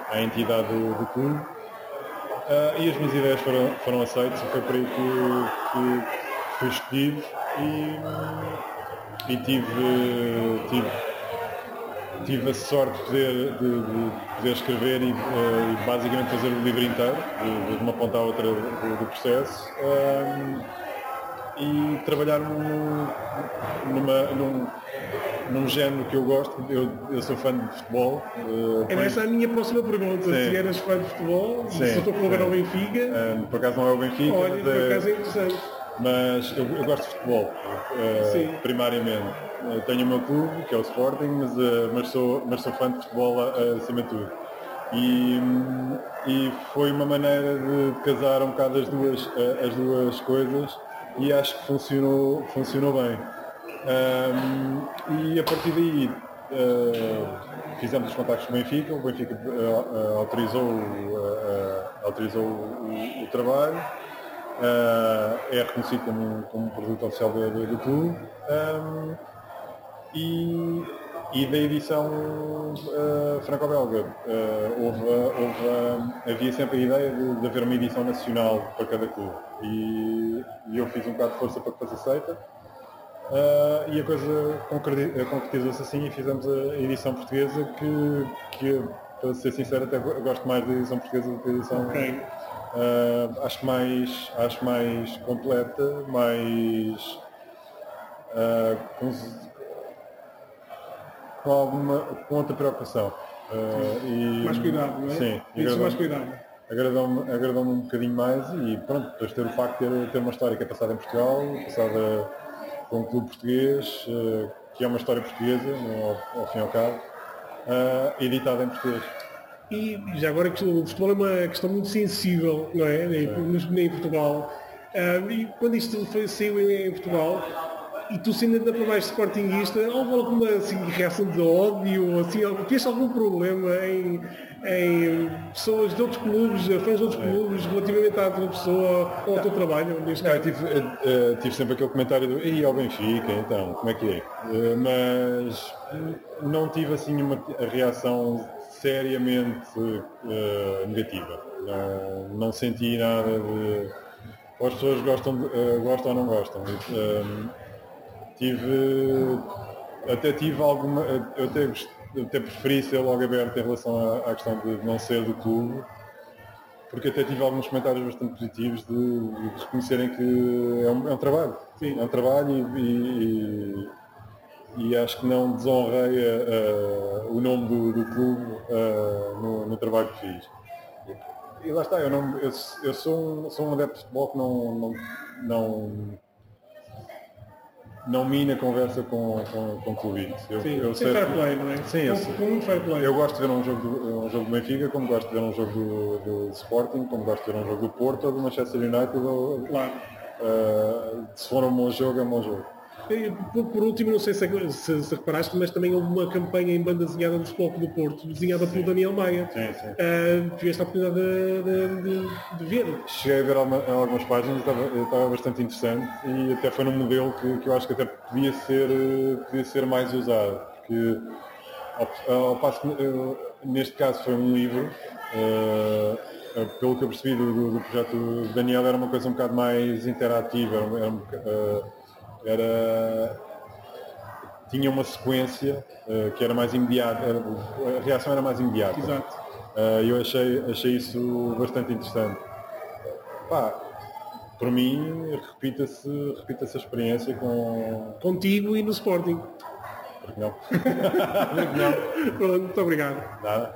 G: à, à entidade do, do clube. Uh, e as minhas ideias foram, foram aceitas foi por aí que, que fui escolhido e, e tive, tive, tive a sorte de poder, de, de poder escrever e, uh, e, basicamente fazer o livro inteiro, de, de uma ponta à outra do, do processo. Um, e trabalhar num, numa, num, num género que eu gosto. Eu, eu sou fã de futebol.
B: Uh, Era essa a minha próxima pergunta. Sim. Se eras fã de futebol, Sim. se o teu clube era o Benfica.
G: Uh, por acaso não é o Benfica.
B: Olha, por é- acaso é interessante.
G: Mas eu, eu gosto de futebol, uh, primariamente. Eu tenho o meu clube, que é o Sporting, mas, mas, sou, mas sou fã de futebol acima de tudo. E, e foi uma maneira de casar um bocado as duas, as duas coisas e acho que funcionou, funcionou bem. Um, e a partir daí uh, fizemos os contactos com o Benfica, o Benfica uh, autorizou, autorizou o, o trabalho, é reconhecido como, como produto oficial do, do, do clube. Um, e, e, da edição franco-belga houve, houve, havia sempre a ideia de, de, haver uma edição nacional para cada clube e, e eu fiz um bocado de força para que fosse aceita Uh, e a coisa concretizou-se assim e fizemos a edição portuguesa que, que, para ser sincero, até gosto mais da edição portuguesa do que da edição. Okay. Uh, acho mais acho mais completa, mais uh, com, alguma com outra preocupação.
B: e, mais cuidado, não é?
G: Sim,
B: Isso mais cuidado.
G: Agradou-me agradou um bocadinho mais e pronto, depois ter o facto de ter, ter uma história que é passada em Portugal, passada com um clube português, uh, que é uma história portuguesa, ao, ao fim e ao cabo, uh, editada em português.
B: E já agora que o futebol é uma questão muito sensível, não é? Nem, em Portugal. Uh, e quando isto foi, saiu em Portugal, e tu sendo ainda para mais sportinguista, houve alguma assim, reação de ódio, assim, tiveste algum problema em, em pessoas de outros clubes, fãs de outros clubes, relativamente à tua pessoa ou ao teu trabalho?
G: Neste não, tive, uh, tive, sempre aquele comentário do e ao Benfica, então, como é que é? Uh, mas não tive assim uma reação seriamente uh, negativa. Não, não senti nada de. As pessoas gostam, de, gostam ou não gostam. Tive. Até tive alguma. Eu até até preferi ser logo aberto em relação à, à, questão de não ser do clube, porque até tive alguns comentários bastante positivos de, de reconhecerem que é um, é um, trabalho. Sim. É um trabalho e, e, e acho que não desonrei o nome do, do clube no, no, trabalho que fiz. E, e lá está, eu, não, eu, eu sou, um, sou um adepto de futebol que não, não, não não mina conversa com, com, com clubistas.
B: Eu, sim, eu sei, fair play, não é?
G: Sim, eu, com fair play. Eu gosto de ver um jogo do, um jogo do Benfica, como gosto de ver um jogo do, do Sporting, como gosto de ver um jogo do Porto ou do Manchester United. Ou,
B: claro.
G: Uh, se for um bom jogo, é um bom jogo.
B: Por, por, último, não sei se, se, se, reparaste, mas também houve uma campanha em banda desenhada do Futebol do Porto, desenhada sim. pelo Daniel Maia.
G: Sim, sim.
B: Uh, tiveste a oportunidade de, de, de, ver?
G: Cheguei a ver alguma, algumas páginas, estava, estava, bastante interessante e até foi num modelo que, que eu acho que até podia ser, podia ser mais usado. Porque ao, ao passo que, uh, neste caso foi um livro, uh, pelo que eu percebi do, do, do projeto do Daniel era uma coisa um bocado mais interativa, era, era era tinha uma sequência uh, que era mais imediata, a reação era mais imediata.
B: Exato.
G: Uh, eu achei, achei isso bastante interessante. Pá, por mim, repita-se repita a experiência com...
B: Contigo e no Sporting.
G: Porque não? [LAUGHS] [LAUGHS] Porque não?
B: Pronto, muito obrigado.
G: Nada.